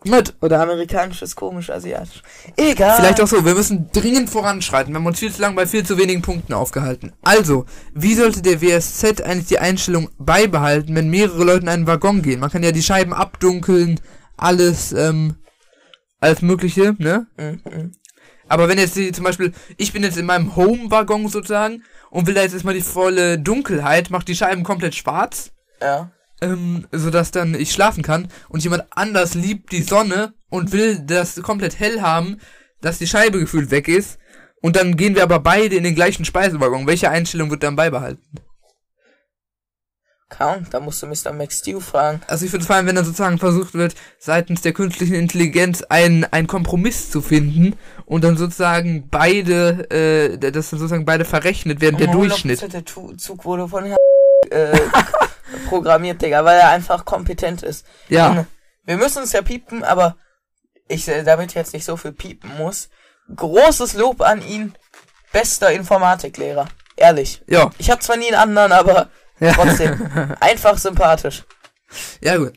gut. Oder amerikanisch ist komisch asiatisch. Egal. Vielleicht auch so, wir müssen dringend voranschreiten. Wir haben uns viel zu lange bei viel zu wenigen Punkten aufgehalten. Also, wie sollte der WSZ eigentlich die Einstellung beibehalten, wenn mehrere Leute in einen Waggon gehen? Man kann ja die Scheiben abdunkeln, alles, ähm, alles mögliche, ne? Mhm, mhm. Aber wenn jetzt die, zum Beispiel, ich bin jetzt in meinem Home-Waggon sozusagen und will da jetzt erstmal die volle Dunkelheit, macht die Scheiben komplett schwarz, Ja. ähm, sodass dann ich schlafen kann und jemand anders liebt die Sonne und will das komplett hell haben, dass die Scheibe gefühlt weg ist und dann gehen wir aber beide in den gleichen Speisenwaggon. Welche Einstellung wird dann beibehalten? Kaum, da musst du Mr. Max Stew fragen. Also ich würde es feiern, wenn dann sozusagen versucht wird, seitens der künstlichen Intelligenz ein, ein Kompromiss zu finden und dann sozusagen beide, äh, dass dann sozusagen beide verrechnet werden, der Durchschnitt. 100% Der Zug wurde von Herrn äh, programmiert, Digga, weil er einfach kompetent ist. Ja. Und Wir müssen es ja piepen, aber ich, äh, damit ich jetzt nicht so viel piepen muss, großes Lob an ihn. Bester Informatiklehrer. Ehrlich. Ja. Ich habe zwar nie einen anderen, aber Ja. trotzdem. einfach sympathisch. Ja, gut.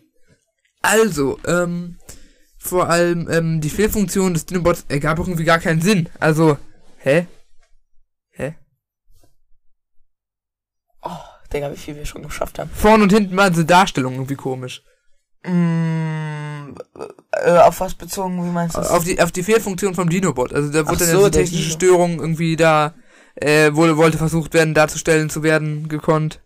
Also, ähm, vor allem, ähm, die Fehlfunktion des Dinobots ergab auch irgendwie gar keinen Sinn. Also, hä? Hä? Digga, wie viel wir schon geschafft haben. Vorne und hinten war diese Darstellung irgendwie komisch. Mm, äh, auf was bezogen, wie meinst du? Auf die, auf die Fehlfunktion vom Dinobot. Also, da Ach wurde dann so, diese technische. Störung irgendwie da, äh, wohl, wollte versucht werden, darzustellen zu werden, gekonnt.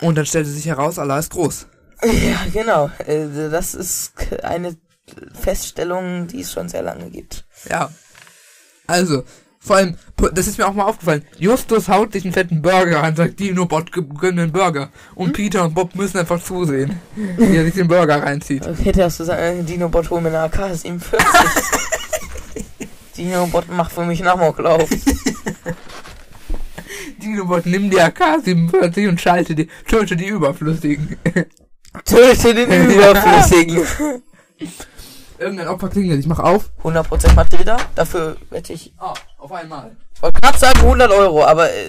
Und dann stellte sich heraus, Allah ist groß. Ja, genau. Äh, das ist eine Feststellung, die es schon sehr lange gibt. Ja. Also, vor allem, das ist mir auch mal aufgefallen. Justus haut sich einen fetten Burger an, sagt Dinobot, gib- gönn einen Burger. Und Peter und Bob müssen einfach zusehen, wie er sich den Burger reinzieht. Das du sagen, Dinobot hol mir eine AK-47. Dinobot macht für mich einen Amoklauf. Dinobot, nimm die AK-47 und schalte die, töte die Überflüssigen. Töte den Überflüssigen. Irgendein Opfer klingelt, ich mach auf. 100% Matilda, dafür wette ich, Ah, auf einmal. wollte knapp sagen 100 Euro, aber äh,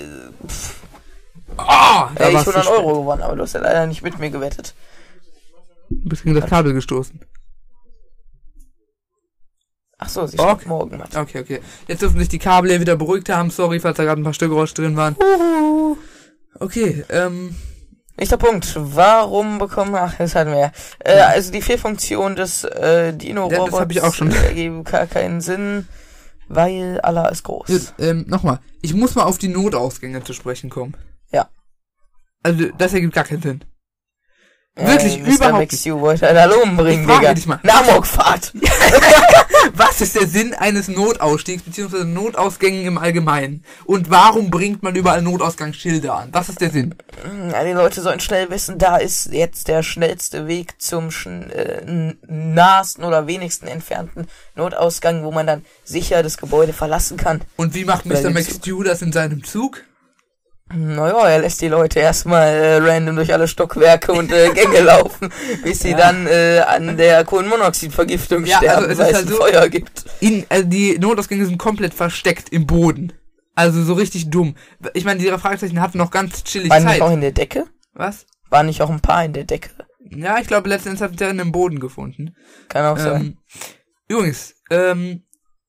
Ah, da hätte ich warst du 100 spät. Euro gewonnen, aber du hast ja leider nicht mit mir gewettet. Du bist gegen das Kabel gestoßen. Ach so, sie Okay. morgen mal. Okay, okay. Jetzt dürfen sich die Kabel hier wieder beruhigt haben. Sorry, falls da gerade ein paar Störgeräusche drin waren. Okay, ähm, Nächster Punkt. Warum bekommen, ach, das hatten wir ja. Äh, also die Fehlfunktion des äh, Dino-Robots Ja, das hab ich auch schon. äh, ergeben gar keinen Sinn, weil Allah ist groß. Jetzt, ähm, nochmal. Ich muss mal auf die Notausgänge zu sprechen kommen. Ja. Also, das ergibt gar keinen Sinn. Wirklich, Mr. überhaupt Max, you wollte einen Alarm bringen, Digga. dich mal. Eine Amokfahrt. Was ist der Sinn eines Notausstiegs bzw. Notausgängen im Allgemeinen? Und warum bringt man überall Notausgangsschilder an? Was ist der Sinn? Ja, die Leute sollen schnell wissen, da ist jetzt der schnellste Weg zum schn äh, nahesten oder wenigsten entfernten Notausgang, wo man dann sicher das Gebäude verlassen kann. Und wie macht Mr. Stew das in seinem Zug? Naja, er lässt die Leute erstmal äh, random durch alle Stockwerke und äh, Gänge laufen, bis sie Ja. dann äh, an der Kohlenmonoxidvergiftung Ja, sterben, also es weil es halt ein so- Feuer gibt. In, also die Notausgänge sind komplett versteckt im Boden. Also so richtig dumm. Ich meine, die Fragezeichen hatten noch ganz chillig War nicht Zeit. auch in der Decke? Was? War nicht auch ein paar in der Decke? Ja, ich glaube, letztendlich hat er in dem Boden gefunden. Kann auch sein. Ähm, übrigens, ähm,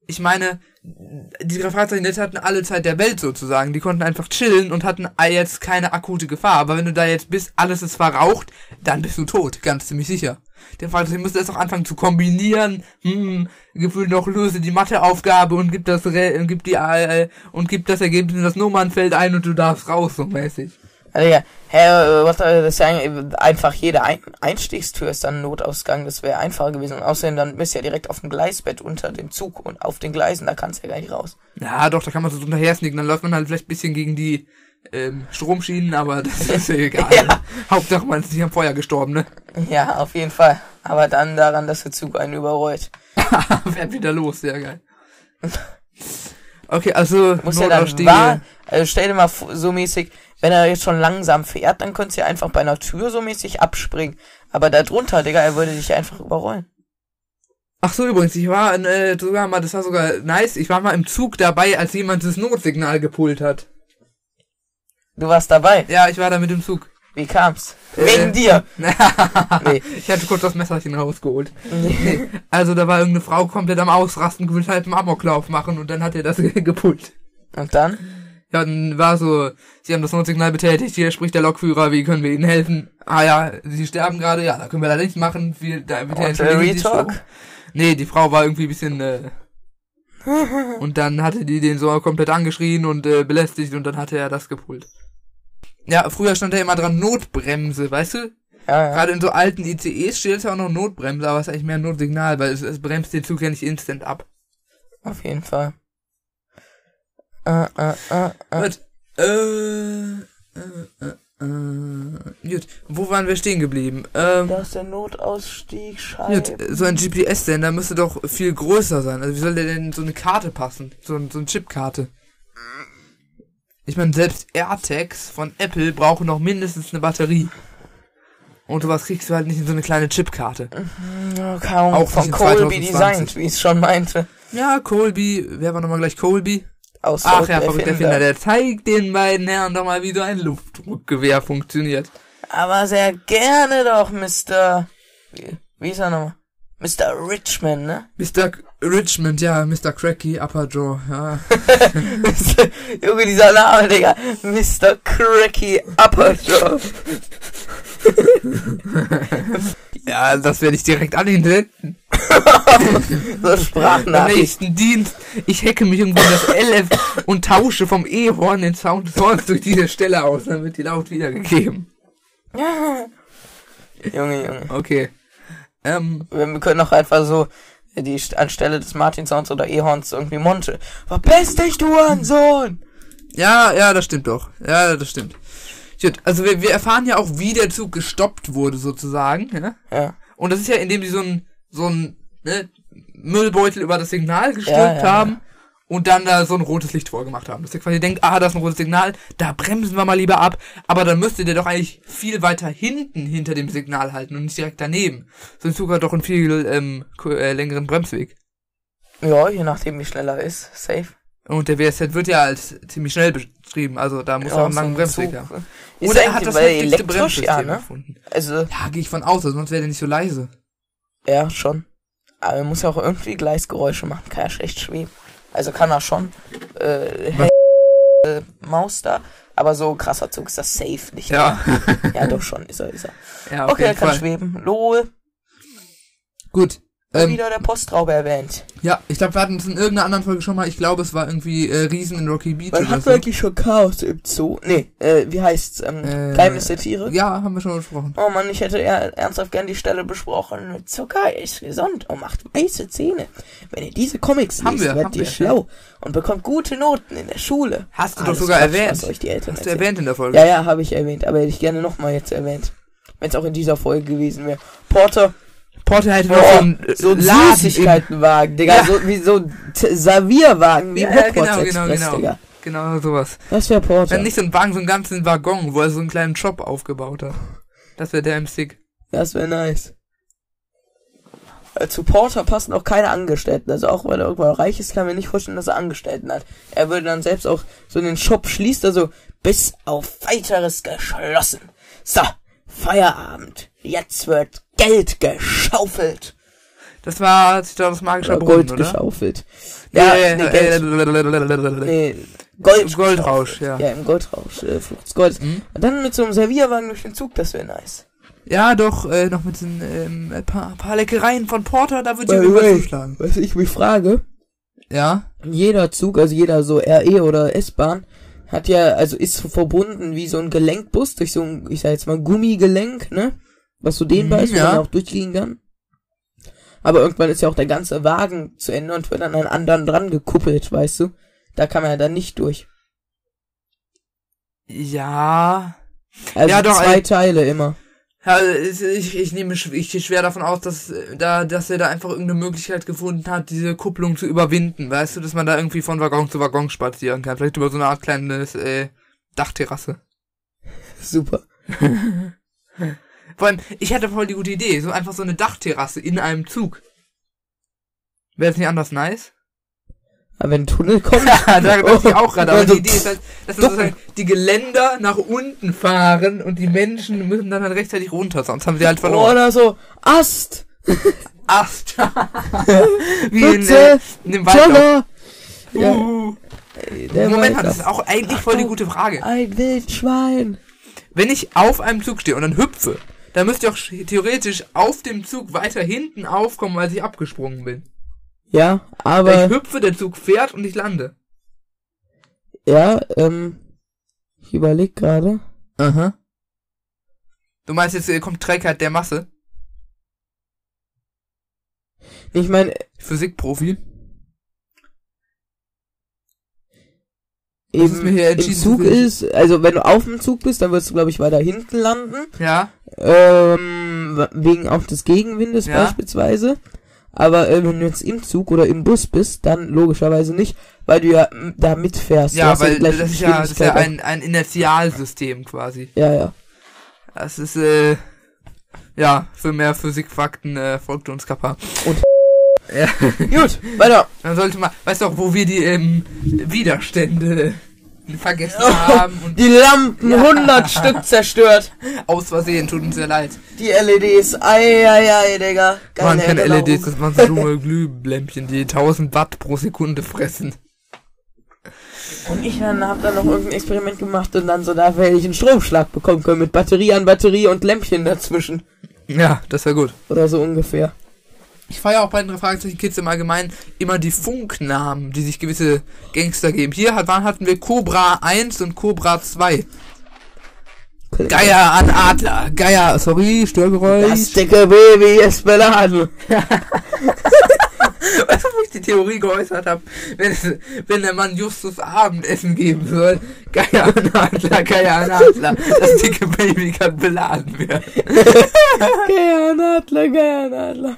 ich meine, die Fragezeichen jetzt hatten alle Zeit der Welt sozusagen. Die konnten einfach chillen und hatten jetzt keine akute Gefahr. Aber wenn du da jetzt bist, alles ist verraucht, dann bist du tot, ganz ziemlich sicher. Der Fragezeichen müsste erst auch anfangen zu kombinieren. Hm, gefühlt noch löse die Matheaufgabe und gib das Re und gib die äh, und gib das Ergebnis in das Nummernfeld ein und du darfst raus, so mäßig. Also, ja, hä, äh, was, äh, das ist ja eigentlich- einfach jede ein Einstiegstür ist dann ein Notausgang, das wäre einfacher gewesen. Und außerdem dann bist du ja direkt auf dem Gleisbett unter dem Zug und auf den Gleisen, da kannst du ja gar nicht raus. Ja, doch, da kann man so drunter sneaken, dann läuft man halt vielleicht ein bisschen gegen die ähm, Stromschienen, aber das ist ja egal. Ja. Hauptsache, man ist nicht am Feuer gestorben, ne? Ja, auf jeden Fall. Aber dann daran, dass der Zug einen überrollt. Fährt wieder los, sehr geil. Okay, also Muss ja dann wahr, also stell dir mal so mäßig, wenn er jetzt schon langsam fährt, dann könntest du ja einfach bei einer Tür so mäßig abspringen. Aber da drunter, Digga, er würde dich einfach überrollen. Ach so, übrigens, ich war äh, sogar mal, das war sogar nice, ich war mal im Zug dabei, als jemand das Notsignal gepult hat. Du warst dabei. Ja, ich war da mit dem Zug. Wie kam's? Äh. Wegen dir. nee. Ich hatte kurz das Messerchen rausgeholt. Nee. Also da war irgendeine Frau komplett am Ausrasten, will halt einen Amoklauf machen und dann hat er das gepult. Und dann? Ja, dann war so, sie haben das Notsignal betätigt, hier spricht der Lokführer, wie können wir ihnen helfen? Ah ja, sie sterben gerade, ja, da können wir leider nichts machen, wir, da wir die Retalk? Nee, die Frau war irgendwie ein bisschen, äh, und dann hatte die den so komplett angeschrien und äh, belästigt und dann hatte er das gepult. Ja, früher stand da immer dran Notbremse, weißt du? Ja, ja. Gerade in so alten ICEs steht ja auch noch Notbremse, aber es ist eigentlich mehr ein Notsignal, weil es, es bremst den Zug ja nicht instant ab. Auf jeden Fall. Äh, äh, äh, äh. Gut. Äh, äh, äh, äh, gut. Wo waren wir stehen geblieben? Ähm, Da ist der Notausstieg, gut, scheiße. so ein GPS-Sender müsste doch viel größer sein. Also wie soll der denn in so eine Karte passen? So, ein- so eine Chipkarte. Ich meine, selbst AirTags von Apple brauchen noch mindestens eine Batterie. Und sowas kriegst du halt nicht in so eine kleine Chipkarte. Ahnung, Auch von Colby 2020. designt, wie ich es schon meinte. Ja, Colby, wer war nochmal gleich Colby? Aus Ach ja, der verrückt Erfinder, der zeigt den beiden Herren doch mal, wie so ein Luftdruckgewehr funktioniert. Aber sehr gerne doch, Mr. Wie, wie ist er nochmal? Mr. Richmond, ne? Mr. K- Richmond, ja, Mr. Cracky, Upper Jaw, ja. Junge, dieser Name, Digga. Mr. Cracky Upperjaw. Ja, das werde ich direkt an ihn senden. So Sprachnachricht. nächsten Dienst. Ich hacke mich irgendwo in das LF und tausche vom E-Horn den Sound des Horns durch diese Stelle aus, dann wird die laut wiedergegeben. Junge, Junge. Okay. Ähm, Wir können auch einfach so die St- anstelle des Martin-Sounds oder E-Horns irgendwie Monte. Verpiss dich, du Hurensohn! ja, ja, das stimmt doch. Ja, das stimmt. Gut, also wir, wir erfahren ja auch, wie der Zug gestoppt wurde, sozusagen, ja. Ja. Und das ist ja, indem sie so ein, so ein, ne, Müllbeutel über das Signal gestülpt Ja, ja, haben und dann da so ein rotes Licht vorgemacht haben. Dass ihr quasi denkt, ah, das ist ein rotes Signal, da bremsen wir mal lieber ab. Aber dann müsstet ihr doch eigentlich viel weiter hinten hinter dem Signal halten und nicht direkt daneben. So Zug hat doch einen viel ähm, äh, längeren Bremsweg. Ja, je nachdem, wie schnell er ist. Safe. Und der WSZ wird ja als ziemlich schnell beschrieben, also da muss er auch einen so langen ein Bremsweg Zug. haben. Ist Oder er hat das heftigste Bremssystem ja, ne? erfunden. Also, Ja, gehe ich von aus, sonst wäre der nicht so leise. ja, schon. Aber er muss ja auch irgendwie Gleisgeräusche machen. Kann ja schlecht schweben. Also kann er schon. Äh, Was? äh, Maus da. Aber so krasser Zug ist das safe nicht. Ja. Ja, doch schon, ist er, ist er. ja, okay, er kann Fall. schweben. Lol. Gut. Ähm, wieder der Postraube erwähnt. Ja, ich glaube, wir hatten es in irgendeiner anderen Folge schon mal. Ich glaube, es war irgendwie äh, Riesen in Rocky Beach Man hat so. wirklich schon Chaos im Zoo. Nee, äh, wie heißt's? Ähm, Äh, Geheimnis der Tiere? Ja, haben wir schon besprochen. Oh Mann, ich hätte eher ernsthaft gern die Stelle besprochen. Zucker ist gesund und macht weiße Zähne. Wenn ihr diese Comics Haben liest, werdet ihr schlau und bekommt gute Noten in der Schule. Hast du doch Alles sogar Quatsch, erwähnt. Euch die Eltern Hast du erzählen. erwähnt in der Folge. Ja, ja, habe ich erwähnt, aber hätte ich gerne nochmal jetzt erwähnt. Wenn es auch in dieser Folge gewesen wäre. Porter, Porter hätte noch Boah, so einen äh, so Laden Süßigkeitenwagen, Digga, Ja. so wie so ein Servierwagen, wie Ja, Hogwarts genau, genau, Express, genau. Digga. in, Genau sowas. Das wäre Porter. Wenn nicht so ein Wagen, so einen ganzen Waggon, wo er so einen kleinen Shop aufgebaut hat. Das wäre der im Stick. Das wäre nice. Äh, Zu Porter passen auch keine Angestellten. Also auch weil er irgendwann reich ist, kann mir nicht vorstellen, dass er Angestellten hat. Er würde dann selbst auch so den Shop schließt, also bis auf weiteres geschlossen. So, Feierabend. Jetzt wird Geld geschaufelt. Das war ich glaube, das magische Brunnen, Gold oder? geschaufelt. Ja, äh, nee, äh, Geld. Nee, Gold. Goldrausch, ja. Ja, im Goldrausch. Äh, Flucht des Goldes. Mhm. Und dann mit so einem Servierwagen durch den Zug, das wäre nice. Ja, doch, äh, noch mit den ähm, ein paar, paar Leckereien von Porter, da würde ich irgendwas zuschlagen. Was ich mich frage, Ja? jeder Zug, also jeder so RE oder S-Bahn, hat ja, also ist verbunden wie so ein Gelenkbus durch so ein, ich sag jetzt mal, Gummigelenk, ne? Was so dehnbar ist, wo ja. man auch durchgehen kann. Aber irgendwann ist ja auch der ganze Wagen zu Ende und wird an einen anderen dran gekuppelt, weißt du? Da kann man ja dann nicht durch. Ja. Also Ja, doch, zwei ey. Teile immer. Ja, ich, ich nehme ich gehe schwer davon aus, dass äh, da, dass er da einfach irgendeine Möglichkeit gefunden hat, diese Kupplung zu überwinden. Weißt du, dass man da irgendwie von Waggon zu Waggon spazieren kann. Vielleicht über so eine Art kleines äh, Dachterrasse. Super. Vor allem, ich hatte voll die gute Idee. So einfach so eine Dachterrasse in einem Zug. Wäre das nicht anders nice? Aber wenn ein Tunnel kommt. Ja, da dachte ich auch gerade. Aber Also, die Idee ist halt, dass sozusagen die Geländer nach unten fahren und die Menschen müssen dann halt rechtzeitig runter, sonst haben sie halt verloren. Oder so. Ast! Ast. Wie in, äh, in dem. Jogger! Ja, Uh. der Moment das ist auch eigentlich voll die gute Frage. Ein Wildschwein. Wenn ich auf einem Zug stehe und dann hüpfe, dann müsste ich auch theoretisch auf dem Zug weiter hinten aufkommen, als ich abgesprungen bin. Ja, aber, ich hüpfe, der Zug fährt und ich lande. ja, ähm, ich überleg gerade. Aha. Du meinst jetzt, äh, kommt Trägheit der Masse? Ich meine, Physikprofi? eben mir hier im Zug ist, also wenn du auf dem Zug bist, dann wirst du, glaube ich, weiter hinten landen. Ja. Ähm, wegen auch des Gegenwindes Ja. beispielsweise. Aber äh, wenn du jetzt im Zug oder im Bus bist, dann logischerweise nicht, weil du ja m, da mitfährst. Ja, weil gleiche das ist ja, das ist ja ein, ein Inertialsystem quasi. Ja, ja. Das ist, äh, ja, für mehr Physikfakten äh, folgt uns Kappa. Und- ja, Gut, weiter. dann sollte man, weißt du auch, wo wir die ähm, Widerstände vergessen haben und Die Lampen, Ja. 100 Stück zerstört. aus Versehen, tut uns sehr leid. Die LEDs, ei, ei, ei, Digga. Das waren keine Erinnerung. LEDs, das waren so dumme Glühlämpchen, die 1000 Watt pro Sekunde fressen. Und ich dann hab dann noch irgendein Experiment gemacht und dann so, da hätte ich einen Stromschlag bekommen können mit Batterie an Batterie und Lämpchen dazwischen. Ja, das wäre gut. Oder so ungefähr. Ich feiere auch bei den Fragezeichen Kids im Allgemeinen immer die Funknamen, die sich gewisse Gangster geben. Hier hat, wann hatten wir Cobra 1 und Cobra 2. Geier an Adler. Geier, sorry, Störgeräusch. Das dicke Baby ist beladen. Weißt du, wo ich die Theorie geäußert habe? Wenn, wenn der Mann Justus Abendessen geben soll, Geier an Adler, Geier an Adler, das dicke Baby kann beladen werden. Geier Nadler, Geier Nadler.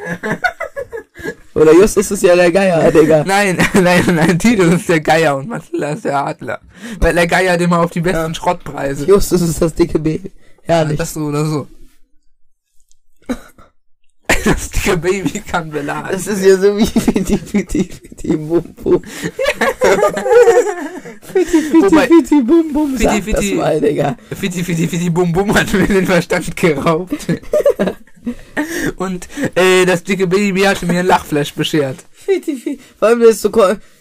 Oder just ist es ja der Geier, Digga. Nein, nein, nein, Titus ist der Geier und Matilda ist der Adler. Weil der Geier hat immer auf die besten Ja. Schrottpreise. Just ist das dicke Baby. Herrlich. Das so oder so. Das dicke Baby kann beladen. Das ist ja so wie Fiti Fiti Fiti Bum Bum. Fiti Fiti Fiti Bum Bum. Fiti, Sag Fiti- das mal, Digga. Fitti, fitti, fitti, bum, bum hat mir den Verstand geraubt. Und äh, das dicke Baby hatte mir ein Lachflash beschert. Vor allem, der ist so,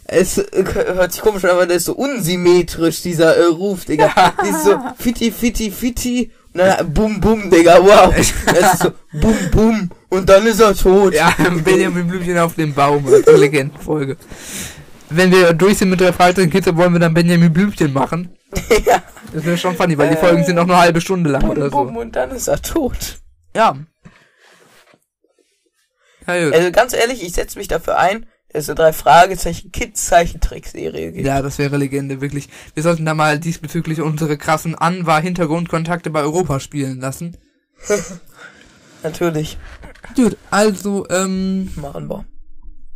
es äh, hört sich komisch an, aber der ist so unsymmetrisch, dieser äh, Ruf, Digga. Die ist so Fiti Fiti Fiti. Und dann Bum Bum, Digga, wow. Es ist so Bum Bum. Und dann ist er tot. Ja, Benjamin Blümchen auf dem Baum. Das ist eine Legendenfolge. Wenn wir durch sind mit der Fragezeichen Kids, wollen wir dann Benjamin Blümchen machen. ja. Das wäre schon funny, weil die Folgen sind auch nur eine halbe Stunde lang oder Bum Bum so. und dann ist er tot. Ja. Gut. Also ganz ehrlich, ich setze mich dafür ein, dass es eine drei Fragezeichen Kids Zeichentrickserie gibt. Ja, das wäre Legende, wirklich. Wir sollten da mal diesbezüglich unsere krassen Anwar-Hintergrundkontakte bei Europa spielen lassen. Natürlich. Gut, also, ähm, Machen wir.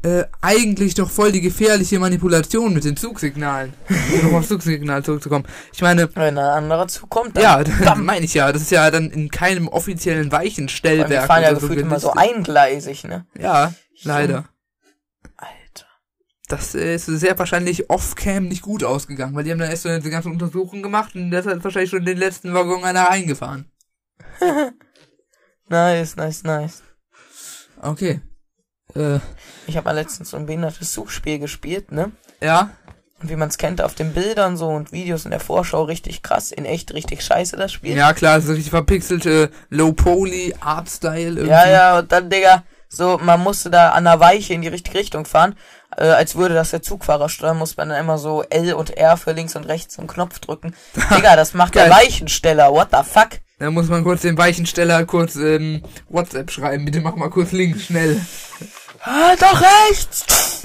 Äh, eigentlich doch voll die gefährliche Manipulation mit den Zugsignalen. um aufs Zugsignal zurückzukommen. Ich meine, Wenn ein anderer zukommt, dann ja, das meine ich ja. Das ist ja dann in keinem offiziellen allem, die Weichenstellwerk. fahren ja so gefühlt immer so eingleisig, ne? Ja, leider. Alter. Das ist sehr wahrscheinlich off-cam nicht gut ausgegangen, weil die haben dann erst so diese ganzen Untersuchungen gemacht und das hat wahrscheinlich schon den letzten Waggon einer reingefahren. Nice, nice, nice. Okay. Äh, Ich habe mal letztens so ein behindertes Suchspiel gespielt, ne? ja. Und wie man es kennt, auf den Bildern so und Videos in der Vorschau richtig krass, in echt richtig scheiße das Spiel. Ja, klar, das ist richtig verpixelte Low-Poly, Art-Style irgendwie. ja, ja, und dann, Digga, so, man musste da an der Weiche in die richtige Richtung fahren, äh, als würde das der Zugfahrer steuern, muss man dann immer so L und R für links und rechts einen Knopf drücken. Digga, das macht der. Weichensteller, what the fuck? Da muss man kurz den Weichensteller kurz ähm, WhatsApp schreiben. Bitte mach mal kurz links, schnell. Ah, doch rechts!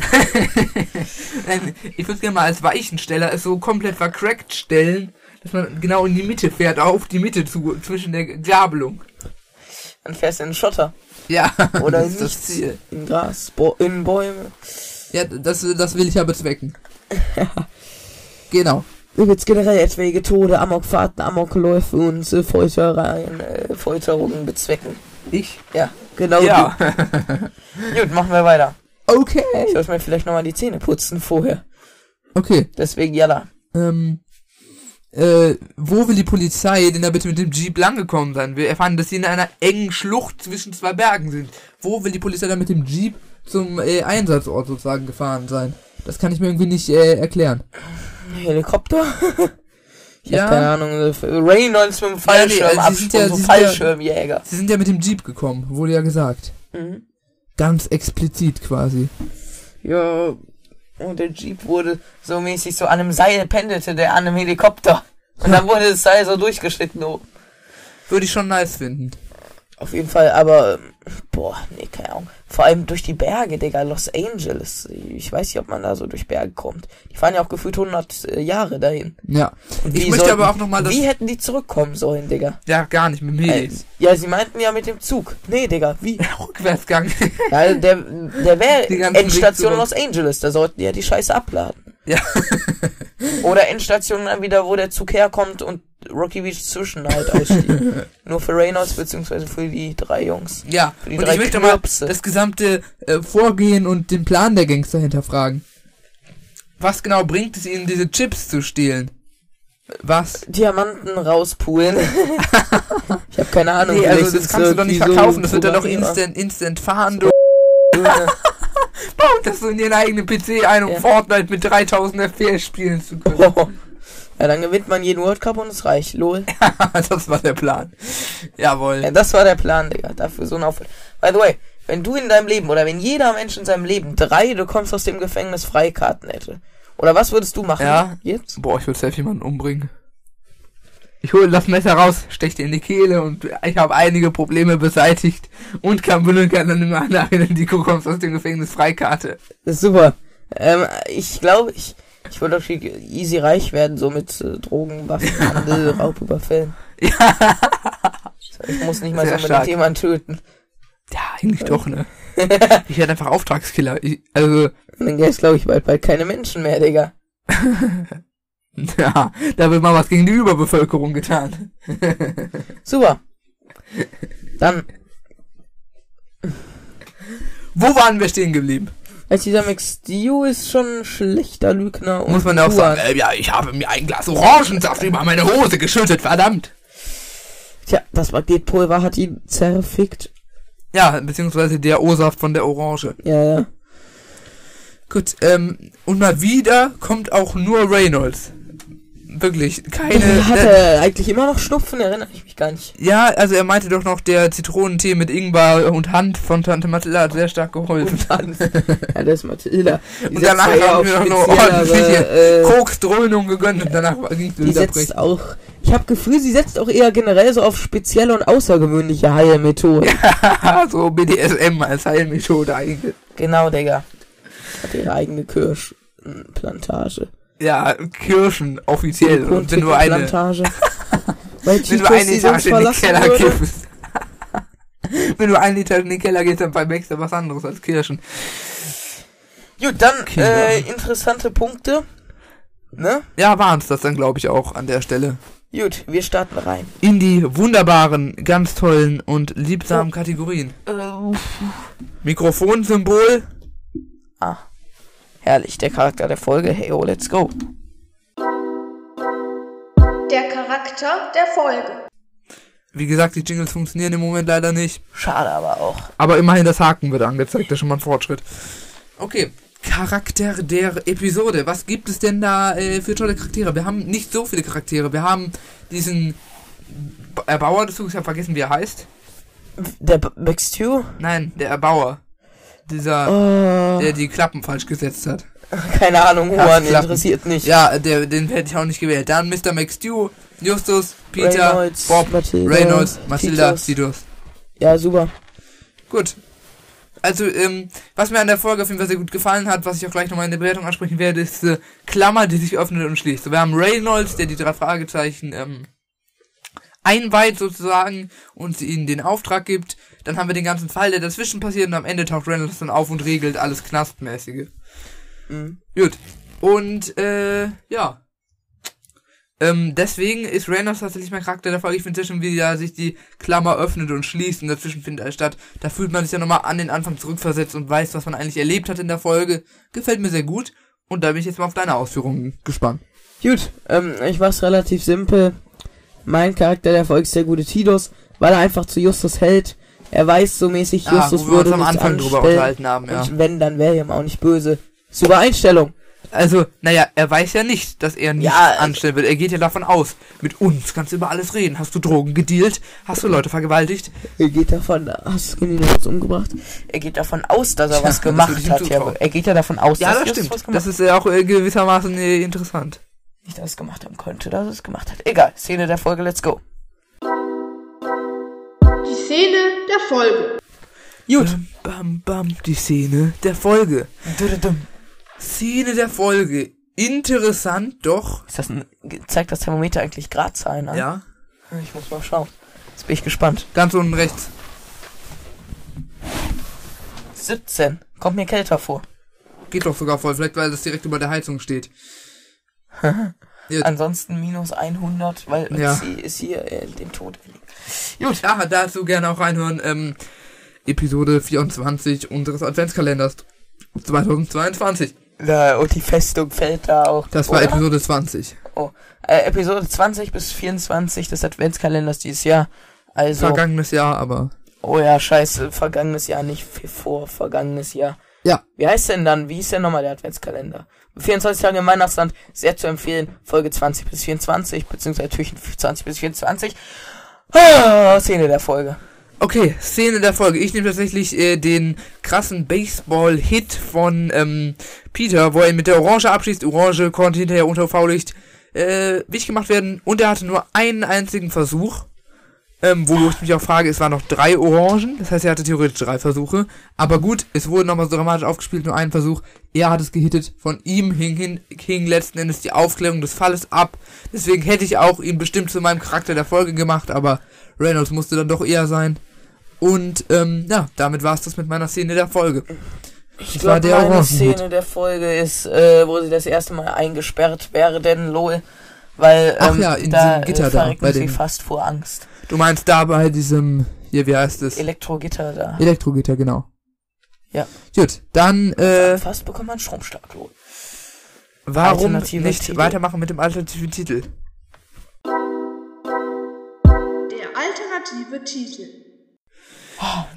Ich würde gerne mal als Weichensteller es so komplett vercrackt stellen, dass man genau in die Mitte fährt, auf die Mitte zu, zwischen der Gabelung. Dann fährst du in den Schotter. Ja, Oder in das. Ziel. In Gras, Bo in Bäume. Ja, das, das will ich ja bezwecken. genau. übelst generell etwaige Tode, Amokfahrten, Amokläufe und äh, äh, Folterungen bezwecken. Ich? Ja, genau. Ja. Gut, machen wir weiter. okay. Ich sollte mir vielleicht nochmal die Zähne putzen vorher. Okay. Deswegen, jalla. Ähm, äh, wo will die Polizei denn da bitte mit dem Jeep langgekommen sein? Wir erfahren, dass sie in einer engen Schlucht zwischen zwei Bergen sind. Wo will die Polizei da mit dem Jeep zum äh, Einsatzort sozusagen gefahren sein? Das kann ich mir irgendwie nicht äh, erklären. Helikopter? Ich Ja. hab keine Ahnung. äh, Reynolds mit dem Ja, nee, Fallschirm, also sie sind ja- so sie sind ja- Fallschirmjäger. Sie sind ja mit dem Jeep gekommen, wurde ja gesagt. Mhm. Ganz explizit quasi. Ja, und der Jeep wurde so mäßig so an einem Seil pendelte, der an einem Helikopter. Und dann wurde das Seil so durchgeschnitten oben. Würde ich schon nice finden. Auf jeden Fall, aber, boah, nee, keine Ahnung. Vor allem durch die Berge, Digga, Los Angeles. Ich weiß nicht, ob man da so durch Berge kommt. Die fahren ja auch gefühlt 100 äh, Jahre dahin. Ja. Und Ich wie möchte sollten- aber auch noch mal das- Wie hätten die zurückkommen sollen, Digga? Ja, gar nicht, mit Äh, Medis. ja, sie meinten ja mit dem Zug. Nee, Digga, wie? Rückwärtsgang. Ja, der, der wäre Endstation. Los Angeles, da sollten die ja die Scheiße abladen. ja. Oder Endstation dann wieder, wo der Zug herkommt und Rocky Beach zwischen halt ausstieg. Nur für Reynolds beziehungsweise für die drei Jungs. Ja, Für die und drei ich möchte mal Knirpse. das gesamte äh, Vorgehen und den Plan der Gangster hinterfragen. Was genau bringt es ihnen, diese Chips zu stehlen? Was? Diamanten rauspulen. ich habe keine Ahnung. Nee, also das kannst du doch nicht so verkaufen, das wird dann doch instant, instant fahren, du. Baut das so in ihren eigenen PC ein, um Ja. Fortnite mit 3000 FPS spielen zu können. Oh. Ja, dann gewinnt man jeden World Cup und es reicht. Lol. das war der Plan. Jawohl. Ja, das war der Plan, Digga. Dafür so ein Aufwand. By the way, wenn du in deinem Leben oder wenn jeder Mensch in seinem Leben drei, du kommst aus dem Gefängnis Freikarten hätte. Oder was würdest du machen? Ja. Jetzt? Boah, ich würde safe jemanden umbringen. Ich hole das Messer raus, stech dir in die Kehle und ich habe einige Probleme beseitigt und kann kann dann im Nachhinein die du kommst aus dem Gefängnis Freikarte. Das ist super. Ähm, ich glaube, ich, ich würde auch easy reich werden, so mit äh, Drogen, Waffenhandel, Raubüberfällen. Ja. Ich muss nicht mal Sehr so stark. mit jemanden töten. Ja, eigentlich doch, ne? Ich werde einfach Auftragskiller. Ich, also, dann gäbe es, glaube ich, bald, bald keine Menschen mehr, Digga. ja, da wird mal was gegen die Überbevölkerung getan. Super. Dann, Wo waren wir stehen geblieben? Als dieser Max Dio ist schon ein schlechter Lügner. und Muss man ja auch sagen, äh, ja, ich habe mir ein Glas Orangensaft über meine Hose geschüttet, verdammt. Tja, das Magnetpulver hat ihn zerfickt. Ja, beziehungsweise der O-Saft von der Orange. Ja, ja. Gut, ähm, und mal wieder kommt auch nur Reynolds. Wirklich, keine. Hat der- er eigentlich immer noch Schnupfen? Erinnere ich mich gar nicht. ja, also er meinte doch noch, der Zitronentee mit Ingwer und Hand von Tante Mathilda hat sehr stark geholfen. Ja, das ist Mathilda. Die Und danach haben wir noch eine ordentliche äh, Koksdröhnung gegönnt und danach ging es wieder setzt auch, ich habe Gefühl, sie setzt auch eher generell so auf spezielle und außergewöhnliche Heilmethoden. so BDSM als Heilmethode eigentlich. Genau, Digga. Hat ihre eigene Kirschplantage. Ja, Kirschen offiziell. Und wenn du eine, Plantage. Weil wenn du eine Etage in den Keller würde. kippst. wenn du eine Etage in den Keller gehst, dann verwechselst du was anderes als Kirschen. Gut, dann Kinder. äh, interessante Punkte. Ne? Ja, waren's das dann, glaube ich, auch an der Stelle. Gut, wir starten rein. In die wunderbaren, ganz tollen und liebsamen Kategorien. Mikrofonsymbol. Ah. Herrlich, der Charakter der Folge. Hey, oh, let's go. Der Charakter der Folge. Wie gesagt, die Jingles funktionieren im Moment leider nicht. Schade aber auch. Aber immerhin das Haken wird angezeigt, das ist schon mal ein Fortschritt. Okay, Charakter der Episode. Was gibt es denn da äh, für tolle Charaktere? Wir haben nicht so viele Charaktere. Wir haben diesen Erbauer Zuges, ich habe vergessen, wie er heißt. Der B- Max Stew? Nein, der Erbauer. Dieser, Oh, der die Klappen falsch gesetzt hat. keine Ahnung, Juan, interessiert nicht. Ja, der, den hätte ich auch nicht gewählt. Dann Mr. McStew, Justus, Peter, Reynolds, Bob, Mathilda, Reynolds, Mathilda, Titus. Titus. Ja, super. Gut. Also, ähm, was mir an der Folge auf jeden Fall sehr gut gefallen hat, was ich auch gleich nochmal in der Bewertung ansprechen werde, ist diese Klammer, die sich öffnet und schließt. So, wir haben Reynolds, der die drei Fragezeichen ähm, einweiht sozusagen und ihnen den Auftrag gibt. Dann haben wir den ganzen Fall, der dazwischen passiert und am Ende taucht Reynolds dann auf und regelt alles Knastmäßige. Mhm. Gut. Und, äh, ja. Ähm, deswegen ist Reynolds tatsächlich mein Charakter der Folge. Ich finde schon, wie da sich die Klammer öffnet und schließt und dazwischen findet alles statt. Da fühlt man sich ja nochmal an den Anfang zurückversetzt und weiß, was man eigentlich erlebt hat in der Folge. Gefällt mir sehr gut. Und da bin ich jetzt mal auf deine Ausführungen gespannt. Gut, ähm, ich mach's relativ simpel. Mein Charakter der Folge ist der gute Tidus, weil er einfach zu Justus hält. Er weiß so mäßig, Ah, Justus wir würde uns am Anfang drüber unterhalten haben, ja. Und wenn, dann wäre er ihm auch nicht böse. Super Einstellung. Also, naja, er weiß ja nicht, dass er nichts Ja, also- anstellen wird. Er geht ja davon aus. Mit uns kannst du über alles reden. Hast du Drogen gedealt? Hast du Leute vergewaltigt? Er geht davon, hast du ihn jetzt umgebracht? Er geht davon aus, dass er Tja, was das gemacht hat. Ja, er geht ja davon aus, Ja, dass das Justus stimmt. was gemacht Das ist ja auch äh, gewissermaßen äh, interessant. Nicht, dass es gemacht haben könnte, dass er es gemacht hat. Egal, Szene der Folge, let's go. Die Szene der Folge. Gut. Bam, bam, bam, die Szene der Folge. Szene der Folge. Interessant, doch. Ist das ein, zeigt das Thermometer eigentlich Gradzahlen an? Ja. Ich muss mal schauen. Jetzt bin ich gespannt. Ganz unten rechts. 17. Kommt mir kälter vor. Geht doch sogar voll. Vielleicht, weil das direkt über der Heizung steht. Jetzt. Ansonsten minus 100, weil Ja. sie ist hier äh, dem Tod erliegt. Gut. Ja, dazu gerne auch reinhören. Ähm, Episode 24 unseres Adventskalenders 2022. Da, und die Festung fällt da auch. Das war Oder? Episode 20. Oh, äh, Episode 20 bis 24 des Adventskalenders dieses Jahr. Also, Vergangenes Jahr, aber. oh ja, scheiße, vergangenes Jahr, nicht vor vergangenes Jahr. Ja. Wie heißt denn dann, wie ist denn nochmal der Adventskalender? 24 Tage im Weihnachtsland, sehr zu empfehlen, Folge 20 bis 24, beziehungsweise natürlich 20 bis 24. Ah, Szene der Folge. Okay, Szene der Folge. Ich nehme tatsächlich äh, den krassen Baseball-Hit von ähm, Peter, wo er ihn mit der Orange abschießt. Orange konnte hinterher unter UV-Licht äh, wichtig gemacht werden und er hatte nur einen einzigen Versuch. Ähm, wo ich mich auch frage, es waren noch drei Orangen, das heißt, er hatte theoretisch drei Versuche. Aber gut, es wurde nochmal so dramatisch aufgespielt, nur ein Versuch. Er hat es gehittet, von ihm hing, hin, hing letzten Endes die Aufklärung des Falles ab. Deswegen hätte ich auch ihn bestimmt zu meinem Charakter der Folge gemacht, aber Reynolds musste dann doch eher sein. Und ähm, ja, damit war es das mit meiner Szene der Folge. Ich glaube, der meine. Szene der Folge ist, äh, wo sie das erste Mal eingesperrt werden, lol. Weil, Ach ähm, ja, in da diesem Gitter da, verrecken bei sie den- fast vor Angst. Du meinst da bei diesem, hier, wie heißt es? Elektrogitter da. Elektrogitter, genau. Ja. Gut, dann, äh, Fast bekommt man Stromstark, lol. warum Alternative nicht Titel. weitermachen mit dem alternativen Titel? Der alternative Titel.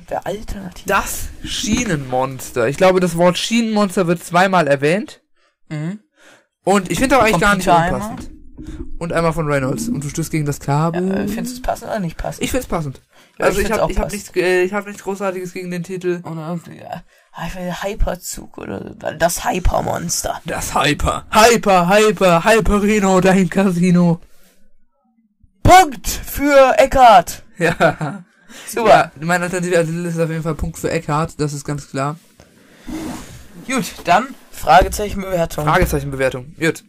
Der Alternative. Das Schienenmonster. Ich glaube, das Wort Schienenmonster wird zweimal erwähnt. Mhm. Und ich finde auch eigentlich gar nicht unpassend. Und einmal von Reynolds. Und du stößt gegen das Kabel. Ja, äh, findest du es passend oder nicht passend? ich find's passend. Ja, also ich ich, habe ich hab nichts, äh, ich hab nichts Großartiges gegen den Titel. Oder irgendwie, ja. Einfach Hyperzug oder das Hypermonster. Das Hyper. Hyper, Hyper, Hyperino, dein Casino. Punkt für Eckhart. Ja. Super. Ja, mein alternativer Titel ist auf jeden Fall Punkt für Eckhart, das ist ganz klar. Gut, dann Fragezeichenbewertung. Fragezeichenbewertung. Gut.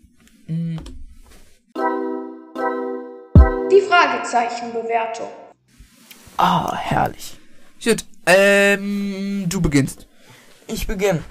Die Fragezeichenbewertung. Ah, herrlich. Gut. Ähm, du beginnst. Ich beginne.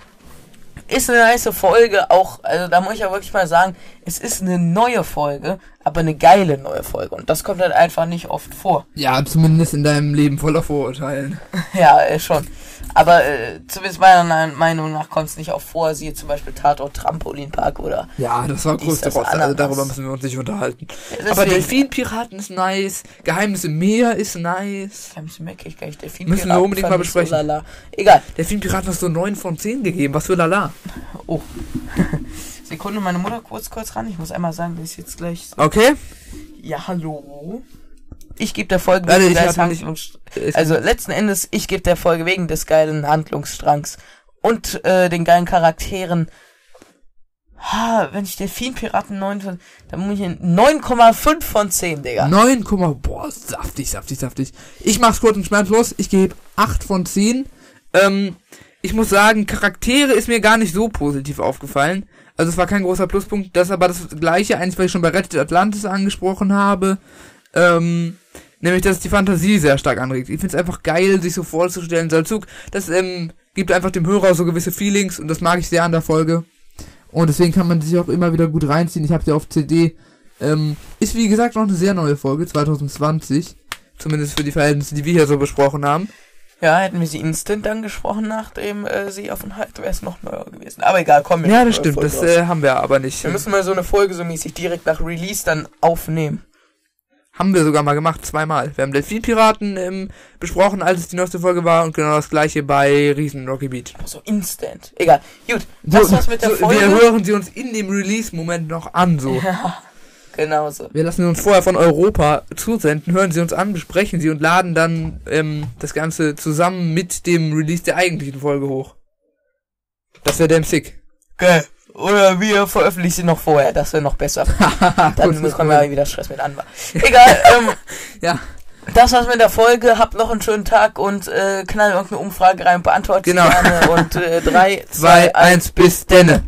Ist eine nice Folge, auch, also da muss ich ja wirklich mal sagen, es ist eine neue Folge, aber eine geile neue Folge. Und das kommt halt einfach nicht oft vor. Ja, zumindest in deinem Leben voller Vorurteilen. Ja, äh, schon. Aber äh, zumindest meiner Meinung nach kommt es nicht oft vor, siehe zum Beispiel Tatort Trampolinpark oder. Ja, das war größte Rotz, also darüber müssen wir uns nicht unterhalten. Ja, Aber Delfinpiraten ist nice, Geheimnis im Meer ist nice. Bisschen meckig, kann ich Delfin Müssen wir unbedingt mal besprechen. So lala. Egal. Delfinpiraten hast du 9 von 10 gegeben, was für lala. Oh. Sekunde, meine Mutter kurz kurz ran. Ich muss einmal sagen, dass ich jetzt gleich. Okay. Ja, hallo. Ich gebe der Folge Warte, wegen des hab nicht- Handlungs Ist- Also letzten Endes, ich gebe der Folge wegen des geilen Handlungsstrangs und äh, den geilen Charakteren. Ha, wenn ich Delfinpiraten 9 von, dann muss ich in 9,5 von 10, Digga. 9, boah, saftig, saftig, saftig. Ich mach's kurz und schmerzlos. Ich gebe 8 von 10. Ähm, ich muss sagen, Charaktere ist mir gar nicht so positiv aufgefallen. Also es war kein großer Pluspunkt. Das ist aber das gleiche, eigentlich, was ich schon bei Rettet Atlantis angesprochen habe. Ähm, nämlich, dass es die Fantasie sehr stark anregt. Ich find's einfach geil, sich so vorzustellen. Salzug, das ähm, gibt einfach dem Hörer so gewisse Feelings und das mag ich sehr an der Folge. Und deswegen kann man sich auch immer wieder gut reinziehen. Ich habe sie auf CD Ähm, ist wie gesagt noch eine sehr neue Folge, 2020. Zumindest für die Verhältnisse, die wir hier so besprochen haben. Ja, hätten wir sie instant angesprochen, nachdem äh, sie auf den Halt wäre es noch neuer gewesen. Aber egal, komm. wir Ja, das stimmt, Folge das äh, haben wir aber nicht. wir müssen mal so eine Folge so mäßig direkt nach Release dann aufnehmen. Haben wir sogar mal gemacht, zweimal. Wir haben Delfin-Piraten ähm, besprochen, als es die neueste Folge war und genau das gleiche bei Riesen Rocky Beach. So instant. Egal. Gut, das war's mit der so, Folge. Wir hören sie uns in dem Release-Moment noch an, so. Ja, genau so. Wir lassen uns vorher von Europa zusenden, hören sie uns an, besprechen sie und laden dann ähm, das Ganze zusammen mit dem Release der eigentlichen Folge hoch. Das wäre damn sick. Okay. Oder wir veröffentlichen sie noch vorher, das wäre noch besser. Dann bevor- wir wieder Stress mit Anwar. Egal, ähm, Ja, das war's mit der Folge. Habt noch einen schönen Tag und äh, knall irgendeine Umfrage rein, beantwortet sie Genau. gerne. Und äh, 3, 2, 1, bis denne.